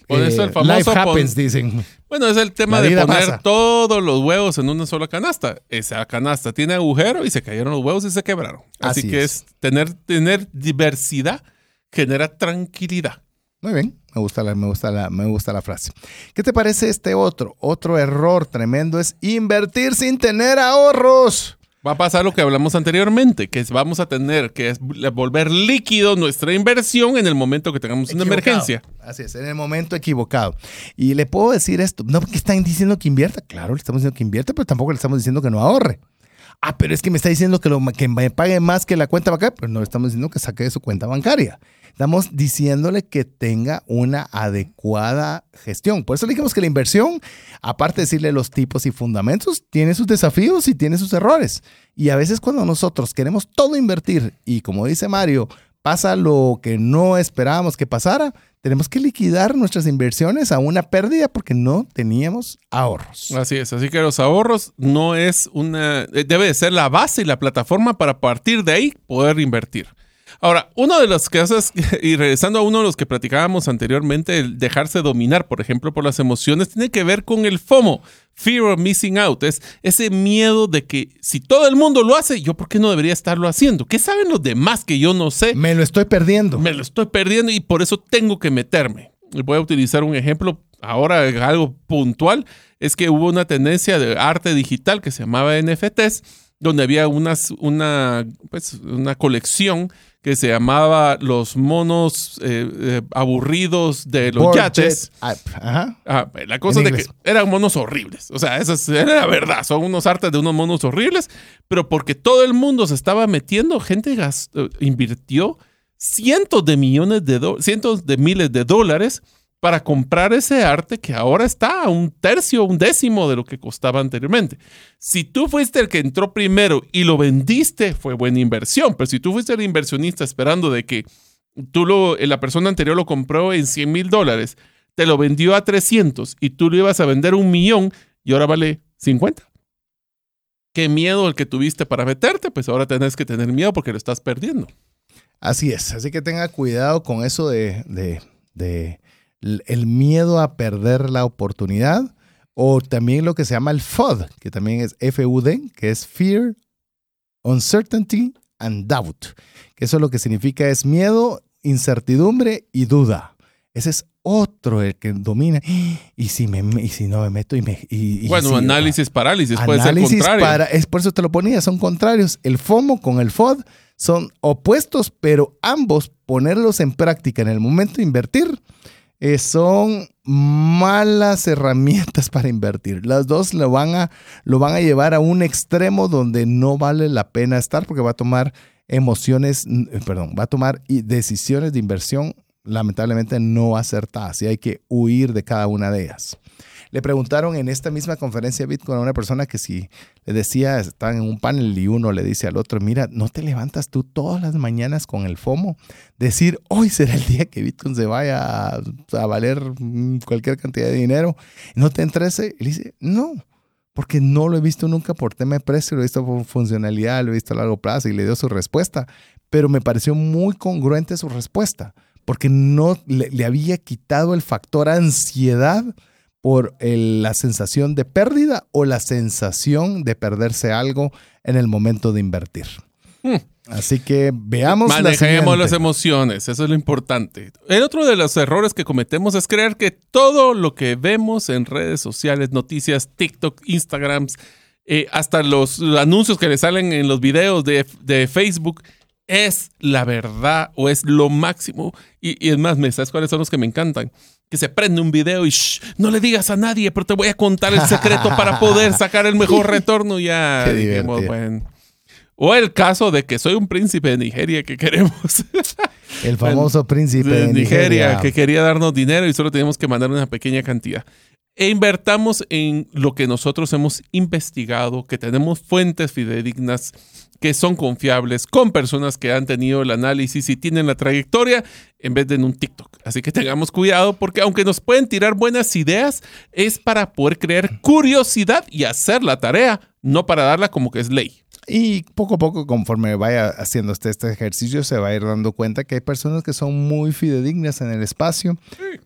Por eso el famoso life pon- happens, dicen. Bueno, es el tema de poner pasa. todos los huevos en una sola canasta. Esa canasta tiene agujero y se cayeron los huevos y se quebraron. Así, Así que es. es tener, tener diversidad genera tranquilidad. Muy bien, me gusta, la, me, gusta la, me gusta la frase. ¿Qué te parece este otro? Otro error tremendo es invertir sin tener ahorros. Va a pasar lo que hablamos anteriormente, que es vamos a tener que es volver líquido nuestra inversión en el momento que tengamos una emergencia. Así es, en el momento equivocado. Y le puedo decir esto, no porque están diciendo que invierta, claro, le estamos diciendo que invierta, pero tampoco le estamos diciendo que no ahorre. Ah, pero es que me está diciendo que, lo, que me pague más que la cuenta bancaria, pero no le estamos diciendo que saque de su cuenta bancaria. Estamos diciéndole que tenga una adecuada gestión. Por eso le dijimos que la inversión, aparte de decirle los tipos y fundamentos, tiene sus desafíos y tiene sus errores. Y a veces cuando nosotros queremos todo invertir y como dice Mario, pasa lo que no esperábamos que pasara, tenemos que liquidar nuestras inversiones a una pérdida porque no teníamos ahorros. Así es, así que los ahorros no es una, eh, debe de ser la base y la plataforma para partir de ahí poder invertir. Ahora, una de las cosas, y regresando a uno de los que platicábamos anteriormente, el dejarse dominar, por ejemplo, por las emociones, tiene que ver con el FOMO, Fear of Missing Out, es ese miedo de que si todo el mundo lo hace, yo por qué no debería estarlo haciendo? ¿Qué saben los demás que yo no sé? Me lo estoy perdiendo. me lo estoy perdiendo y por eso tengo que meterme. Voy a utilizar un ejemplo ahora, algo puntual, es que hubo una tendencia de arte digital que se llamaba NFTs, donde había unas, una, pues, una colección que se llamaba Los monos eh, eh, aburridos de los Board yates. ah, Ajá. Ah, la cosa En de que eran monos horribles. O sea, esa es era la verdad. Son unos artes de unos monos horribles, pero porque todo el mundo se estaba metiendo, gente gastó- invirtió cientos de millones de dólares, cientos de miles de dólares para comprar ese arte que ahora está a un tercio, un décimo de lo que costaba anteriormente. Si tú fuiste el que entró primero y lo vendiste, fue buena inversión, pero si tú fuiste el inversionista esperando de que tú lo, la persona anterior lo compró en 100 mil dólares, te lo vendió a 300 y tú lo ibas a vender un millón y ahora vale 50. ¿Qué miedo el que tuviste para meterte? Pues ahora tenés que tener miedo porque lo estás perdiendo. Así es, así que tenga cuidado con eso de, de, de el miedo a perder la oportunidad o también lo que se llama el FUD, que también es FUD, que es Fear, Uncertainty and Doubt, que eso lo que significa es miedo, incertidumbre y duda. Ese es otro el que domina. Y si, me, y si no me meto y me... Y, bueno, análisis, parálisis, puede ser contrario. Para, es por eso te lo ponía, son contrarios. El FOMO con el FOD son opuestos, pero ambos ponerlos en práctica en el momento de invertir eh, son malas herramientas para invertir. Las dos lo van, a, lo van a llevar a un extremo donde no vale la pena estar porque va a tomar emociones, eh, perdón, va a tomar decisiones de inversión lamentablemente no acertadas y hay que huir de cada una de ellas. Le preguntaron en esta misma conferencia de Bitcoin a una persona que si le decía, están en un panel y uno le dice al otro, mira, no te levantas tú todas las mañanas con el FOMO, decir, hoy será el día que Bitcoin se vaya a, valer cualquier cantidad de dinero, no te entrese. Y le dice, no, porque no lo he visto nunca por tema de precio, lo he visto por funcionalidad, lo he visto a largo plazo y le dio su respuesta, pero me pareció muy congruente su respuesta, porque no le había quitado el factor ansiedad por la sensación de pérdida o la sensación de perderse algo en el momento de invertir. Hmm. Así que veamos. Manejemos las emociones, eso es lo importante. El otro de los errores que cometemos es creer que todo lo que vemos en redes sociales, noticias, TikTok, Instagrams, eh, hasta los, anuncios que le salen en los videos de, de Facebook, es la verdad o es lo máximo. Y, y es más, ¿sabes cuáles son los que me encantan? que se prende un video y no le digas a nadie, pero te voy a contar el secreto para poder sacar el mejor retorno. Ya, O el caso de que soy un príncipe de Nigeria que queremos. El famoso príncipe de, Nigeria, que quería darnos dinero y solo teníamos que mandar una pequeña cantidad. E invertamos en lo que nosotros hemos investigado, que tenemos fuentes fidedignas que son confiables, con personas que han tenido el análisis y tienen la trayectoria, en vez de en un TikTok. Así que tengamos cuidado porque aunque nos pueden tirar buenas ideas, es para poder crear curiosidad y hacer la tarea, no para darla como que es ley. Y poco a poco, conforme vaya haciendo este, este ejercicio, se va a ir dando cuenta que hay personas que son muy fidedignas en el espacio,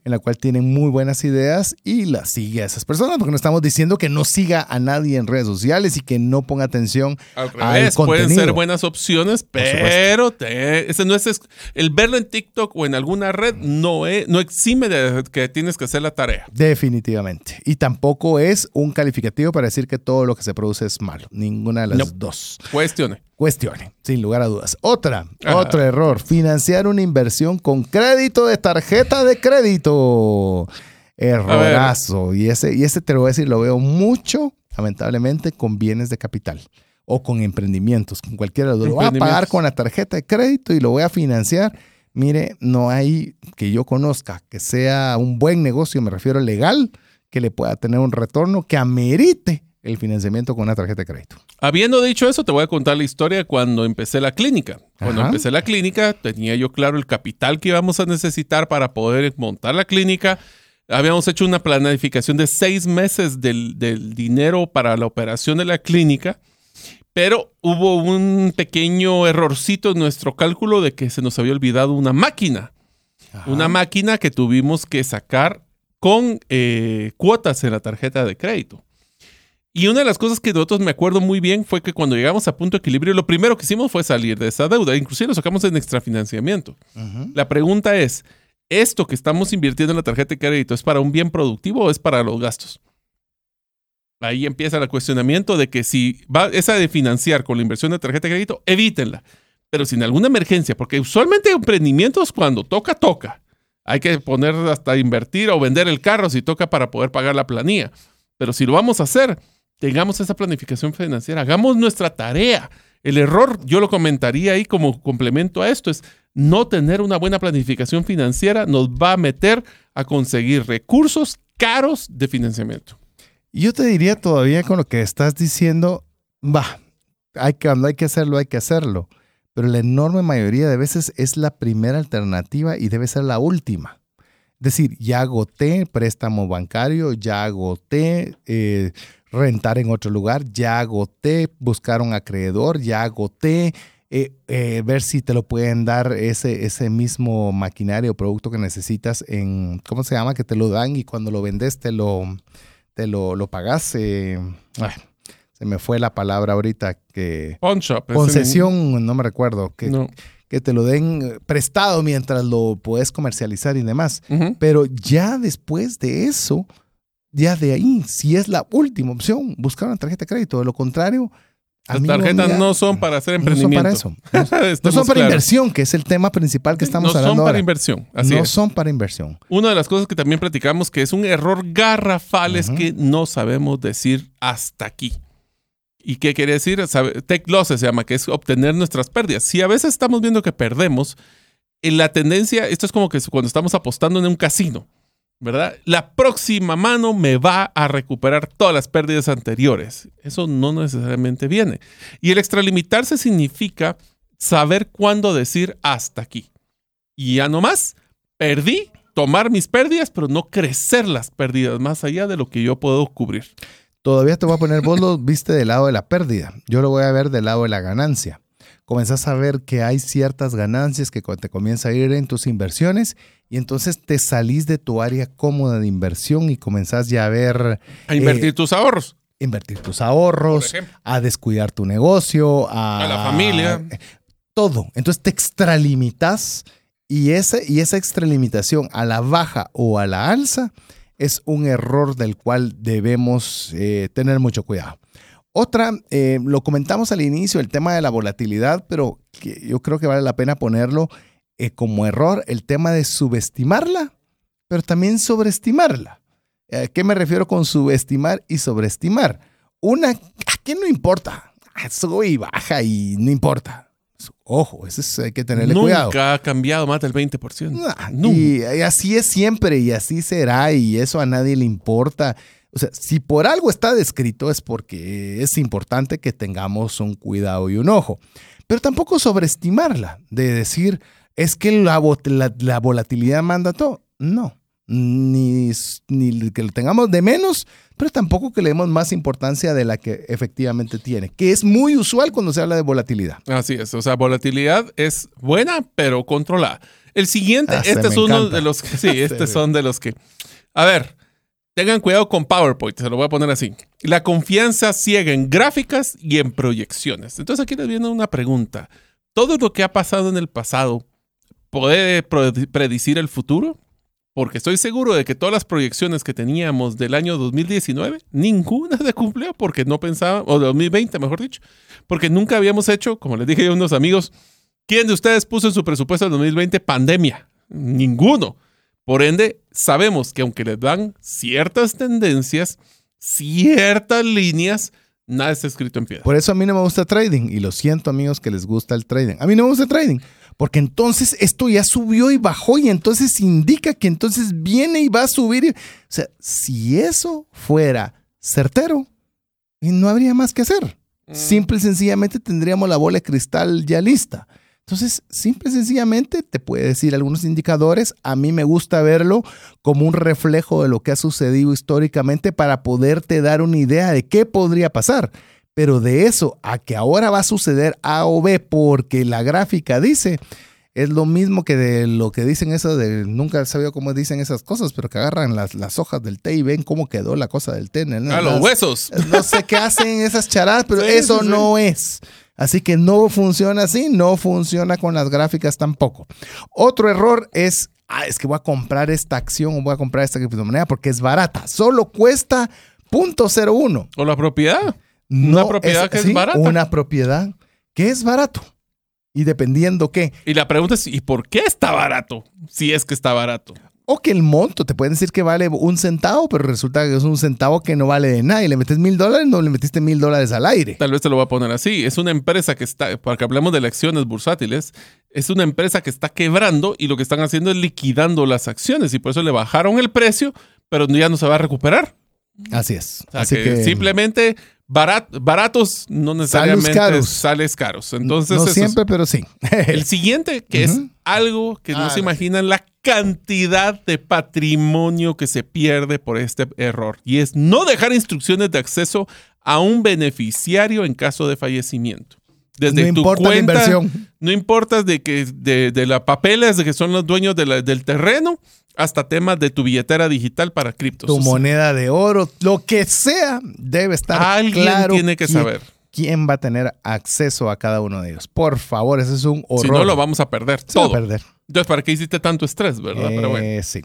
en la cual tienen muy buenas ideas y las sigue a esas personas, porque no estamos diciendo que no siga a nadie en redes sociales y que no ponga atención al, revés, Pueden ser buenas opciones, pero ese no es, el verlo en TikTok o en alguna red no, es, no exime de que tienes que hacer la tarea. Definitivamente. Y tampoco es un calificativo para decir que todo lo que se produce es malo. Ninguna de las dos. Cuestione. Cuestione, sin lugar a dudas. Otra, otro error, financiar una inversión con crédito de tarjeta de crédito. Errorazo. Y ese, y ese te lo voy a decir, lo veo mucho, lamentablemente, con bienes de capital o con emprendimientos, con cualquiera de los. Lo voy a pagar con la tarjeta de crédito y lo voy a financiar. Mire, no hay que yo conozca que sea un buen negocio, me refiero legal, que le pueda tener un retorno que amerite el financiamiento con una tarjeta de crédito. Habiendo dicho eso, te voy a contar la historia cuando empecé la clínica. Cuando empecé la clínica, tenía yo claro el capital que íbamos a necesitar para poder montar la clínica. Habíamos hecho una planificación de seis meses del, dinero para la operación de la clínica, pero hubo un pequeño errorcito en nuestro cálculo de que se nos había olvidado una máquina. Una máquina que tuvimos que sacar con eh, cuotas en la tarjeta de crédito. Y una de las cosas que nosotros me acuerdo muy bien fue que cuando llegamos a punto de equilibrio, lo primero que hicimos fue salir de esa deuda. Inclusive lo sacamos en extrafinanciamiento. La pregunta es, ¿esto que estamos invirtiendo en la tarjeta de crédito es para un bien productivo o es para los gastos? Ahí empieza el cuestionamiento de que si va esa de financiar con la inversión de tarjeta de crédito, evítenla. Pero sin alguna emergencia, porque usualmente emprendimientos cuando toca, toca. Hay que poner hasta invertir o vender el carro si toca para poder pagar la planilla. Pero si lo vamos a hacer, tengamos esa planificación financiera, hagamos nuestra tarea. El error, yo lo comentaría ahí como complemento a esto, es no tener una buena planificación financiera nos va a meter a conseguir recursos caros de financiamiento. Yo te diría todavía con lo que estás diciendo, va, hay que, hay que hacerlo, hay que hacerlo. Pero la enorme mayoría de veces es la primera alternativa y debe ser la última. Es decir, ya agoté préstamo bancario, ya agoté eh, rentar en otro lugar, ya agoté buscar un acreedor, ya agoté eh, eh, ver si te lo pueden dar ese, ese mismo maquinario o producto que necesitas en, ¿cómo se llama? Que te lo dan y cuando lo vendes te lo, te lo, lo pagas. eh, se me fue la palabra ahorita que... En- Concesión, no me recuerdo, que, No. que te lo den prestado mientras lo puedes comercializar y demás. Pero ya después de eso, ya de ahí, si es la última opción, buscar una tarjeta de crédito. De lo contrario, Las no tarjetas no son para hacer no son emprendimiento. para eso. No, son- no son para inversión, que es el tema principal que estamos no son hablando para ahora. inversión. Así no es. son para inversión. Una de las cosas que también platicamos que es un error garrafal es que no sabemos decir hasta aquí. ¿Y qué quiere decir? Take losses se llama, que es obtener nuestras pérdidas. Si a veces estamos viendo que perdemos, en la tendencia, esto es como que cuando estamos apostando en un casino, ¿verdad? La próxima mano me va a recuperar todas las pérdidas anteriores. Eso no necesariamente viene. Y el extralimitarse significa saber cuándo decir hasta aquí. Y ya no más, perdí, tomar mis pérdidas, pero no crecer las pérdidas más allá de lo que yo puedo cubrir. Todavía te voy a poner, vos lo viste del lado de la pérdida. Yo lo voy a ver del lado de la ganancia. Comenzás a ver que hay ciertas ganancias que te comienza a ir en tus inversiones y entonces te salís de tu área cómoda de inversión y comenzás ya a ver A invertir Eh, tus ahorros. invertir tus ahorros, a descuidar tu negocio, a, A la familia. Todo. Entonces te extralimitas y esa, y esa extralimitación a la baja o a la alza es un error del cual debemos eh, tener mucho cuidado. Otra, eh, lo comentamos al inicio, el tema de la volatilidad, pero que yo creo que vale la pena ponerlo eh, como error, el tema de subestimarla, pero también sobreestimarla. ¿A qué me refiero con subestimar y sobreestimar? Una, ¿a qué no importa? Ah, Sube y baja y no importa. Ojo, eso es- hay que tenerle Nunca cuidado. ha cambiado más del 20%. Nah, Nunca. y, y así es siempre y así será y eso a nadie le importa. O sea, si por algo está descrito es porque es importante que tengamos un cuidado y un ojo. Pero tampoco sobreestimarla, de decir, es que la, vo- la- la volatilidad manda todo. No, ni, ni que lo tengamos de menos, pero tampoco que le demos más importancia de la que efectivamente tiene, que es muy usual cuando se habla de volatilidad. Así es. O sea, volatilidad es buena, pero controlada. El siguiente, Ah, este es uno encanta. de los que, sí, estos Sí. son de los que, a ver, tengan cuidado con PowerPoint, se lo voy a poner así. La confianza ciega en gráficas y en proyecciones. Entonces aquí les viene una pregunta. ¿Todo lo que ha pasado en el pasado puede predecir el futuro? Porque estoy seguro de que todas las proyecciones que teníamos del año 2019, ninguna se cumplió porque no pensaba, o de 2020 mejor dicho, porque nunca habíamos hecho, como les dije a unos amigos, ¿quién de ustedes puso en su presupuesto del 2020 pandemia? Ninguno. Por ende, sabemos que aunque les dan ciertas tendencias, ciertas líneas, nada está escrito en piedra. Por eso a mí no me gusta trading y lo siento amigos que les gusta el trading. A mí no me gusta el trading porque entonces esto ya subió y bajó y entonces indica que entonces viene y va a subir. y- o sea, si eso fuera certero, no habría más que hacer. Simple y sencillamente tendríamos la bola de cristal ya lista. Entonces, simple y sencillamente te puede decir algunos indicadores. A mí me gusta verlo como un reflejo de lo que ha sucedido históricamente para poderte dar una idea de qué podría pasar. Pero de eso a que ahora va a suceder A o B porque la gráfica dice, es lo mismo que de lo que dicen eso de, nunca he sabido cómo dicen esas cosas, pero que agarran las, las hojas del té y ven cómo quedó la cosa del té. ¿no? A los huesos. no sé qué hacen esas charadas, pero Sí, eso sí. no es. Así que no funciona así, no funciona con las gráficas tampoco. Otro error es, ah, es que voy a comprar esta acción o voy a comprar esta criptomoneda porque es barata. Solo cuesta 0.01. O la propiedad. No Una propiedad que es barata. Una propiedad que es barato. Y dependiendo qué. Y la pregunta es, ¿y por qué está barato? Si es que está barato. O que el monto, te pueden decir que vale un centavo, pero resulta que es un centavo que no vale de nada. Y le metes mil dólares, no le metiste mil dólares al aire. Tal vez te lo voy a poner así. Es una empresa que está, para que hablemos de elecciones bursátiles, es una empresa que está quebrando y lo que están haciendo es liquidando las acciones y por eso le bajaron el precio, pero ya no se va a recuperar. Así es. O sea, Así que, que, simplemente barat- baratos no necesariamente caros. sales caros. Entonces, no es- siempre, pero sí. el siguiente, que es algo que no se imaginan la cantidad de patrimonio que se pierde por este error. Y es no dejar instrucciones de acceso a un beneficiario en caso de fallecimiento. Desde No tu importa la cuenta, inversión. no importa de que de, de la papeles de que son los dueños de la- del terreno hasta temas de tu billetera digital para criptos. tu O sea, moneda de oro, lo que sea, debe estar Alguien claro tiene que quién- saber. quién va a tener acceso a cada uno de ellos. Por favor, ese es un horror. Si no, lo vamos a perder Se va a todo. perder. Entonces, ¿para qué hiciste tanto estrés, verdad? Pero bueno. Eh, sí.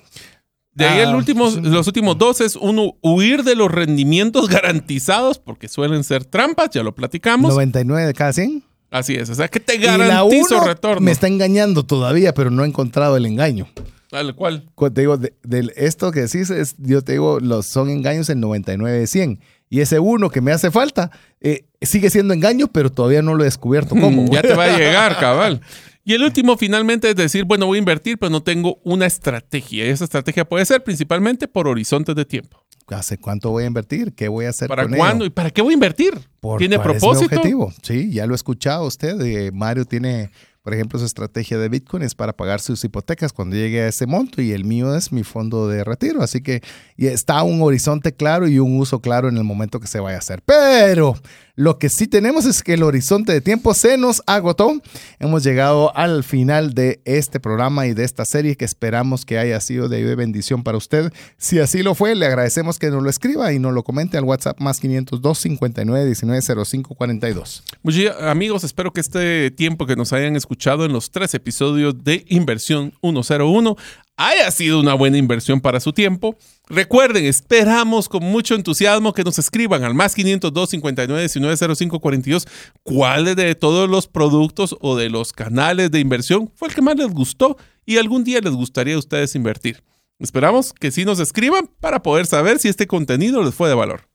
De ahí Ah, el último, sí. los últimos dos es uno, huir de los rendimientos garantizados, porque suelen ser trampas, ya lo platicamos. 99 de cada 100. Así es, o sea, que te garantizo uno retorno. me está engañando todavía, pero no he encontrado el engaño. Tal cual. Cuando te digo, de, de esto que decís, es, yo te digo, los, son engaños en 99 de 100. Y ese uno que me hace falta eh, sigue siendo engaño, pero todavía no lo he descubierto cómo. Ya te va a llegar, cabal. Y el último finalmente es decir, bueno, voy a invertir, pero no tengo una estrategia. Y esa estrategia puede ser principalmente por horizontes de tiempo. ¿Hace cuánto voy a invertir? ¿Qué voy a hacer ¿Para con cuándo? ello? ¿Y para qué voy a invertir? Por- ¿Tiene ¿cuál es mi propósito? objetivo? Sí, ya lo he escuchado usted. eh, Mario tiene, por ejemplo, su estrategia de Bitcoin es para pagar sus hipotecas cuando llegue a ese monto y el mío es mi fondo de retiro. Así que y está un horizonte claro y un uso claro en el momento que se vaya a hacer. Pero lo que sí tenemos es que el horizonte de tiempo se nos agotó. Hemos llegado al final de este programa y de esta serie que esperamos que haya sido de bendición para usted. Si así lo fue, le agradecemos que nos lo escriba y nos lo comente al WhatsApp más 502 59 19 05 42. Muchos amigos, espero que este tiempo que nos hayan escuchado en los tres episodios de Inversión 101 haya sido una buena inversión para su tiempo. Recuerden, esperamos con mucho entusiasmo que nos escriban al más 502 59 19 05 42 cuál de todos los productos o de los canales de inversión fue el que más les gustó y algún día les gustaría a ustedes invertir. Esperamos que sí nos escriban para poder saber si este contenido les fue de valor.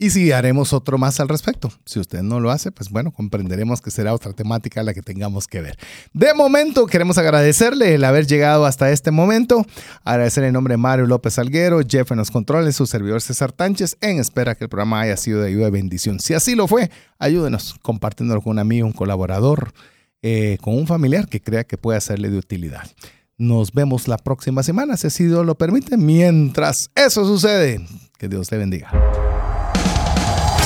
Y si haremos otro más al respecto. Si usted no lo hace, pues bueno, comprenderemos que será otra temática la que tengamos que ver. De momento, queremos agradecerle el haber llegado hasta este momento. Agradecer en nombre de Mario López Alguero, Jeff en los controles, su servidor César Tánchez, en espera que el programa haya sido de ayuda y bendición. Si así lo fue, ayúdenos compartiéndolo con un amigo, un colaborador, eh, con un familiar que crea que puede serle de utilidad. Nos vemos la próxima semana, si así Dios lo permite. Mientras eso sucede, que Dios le bendiga.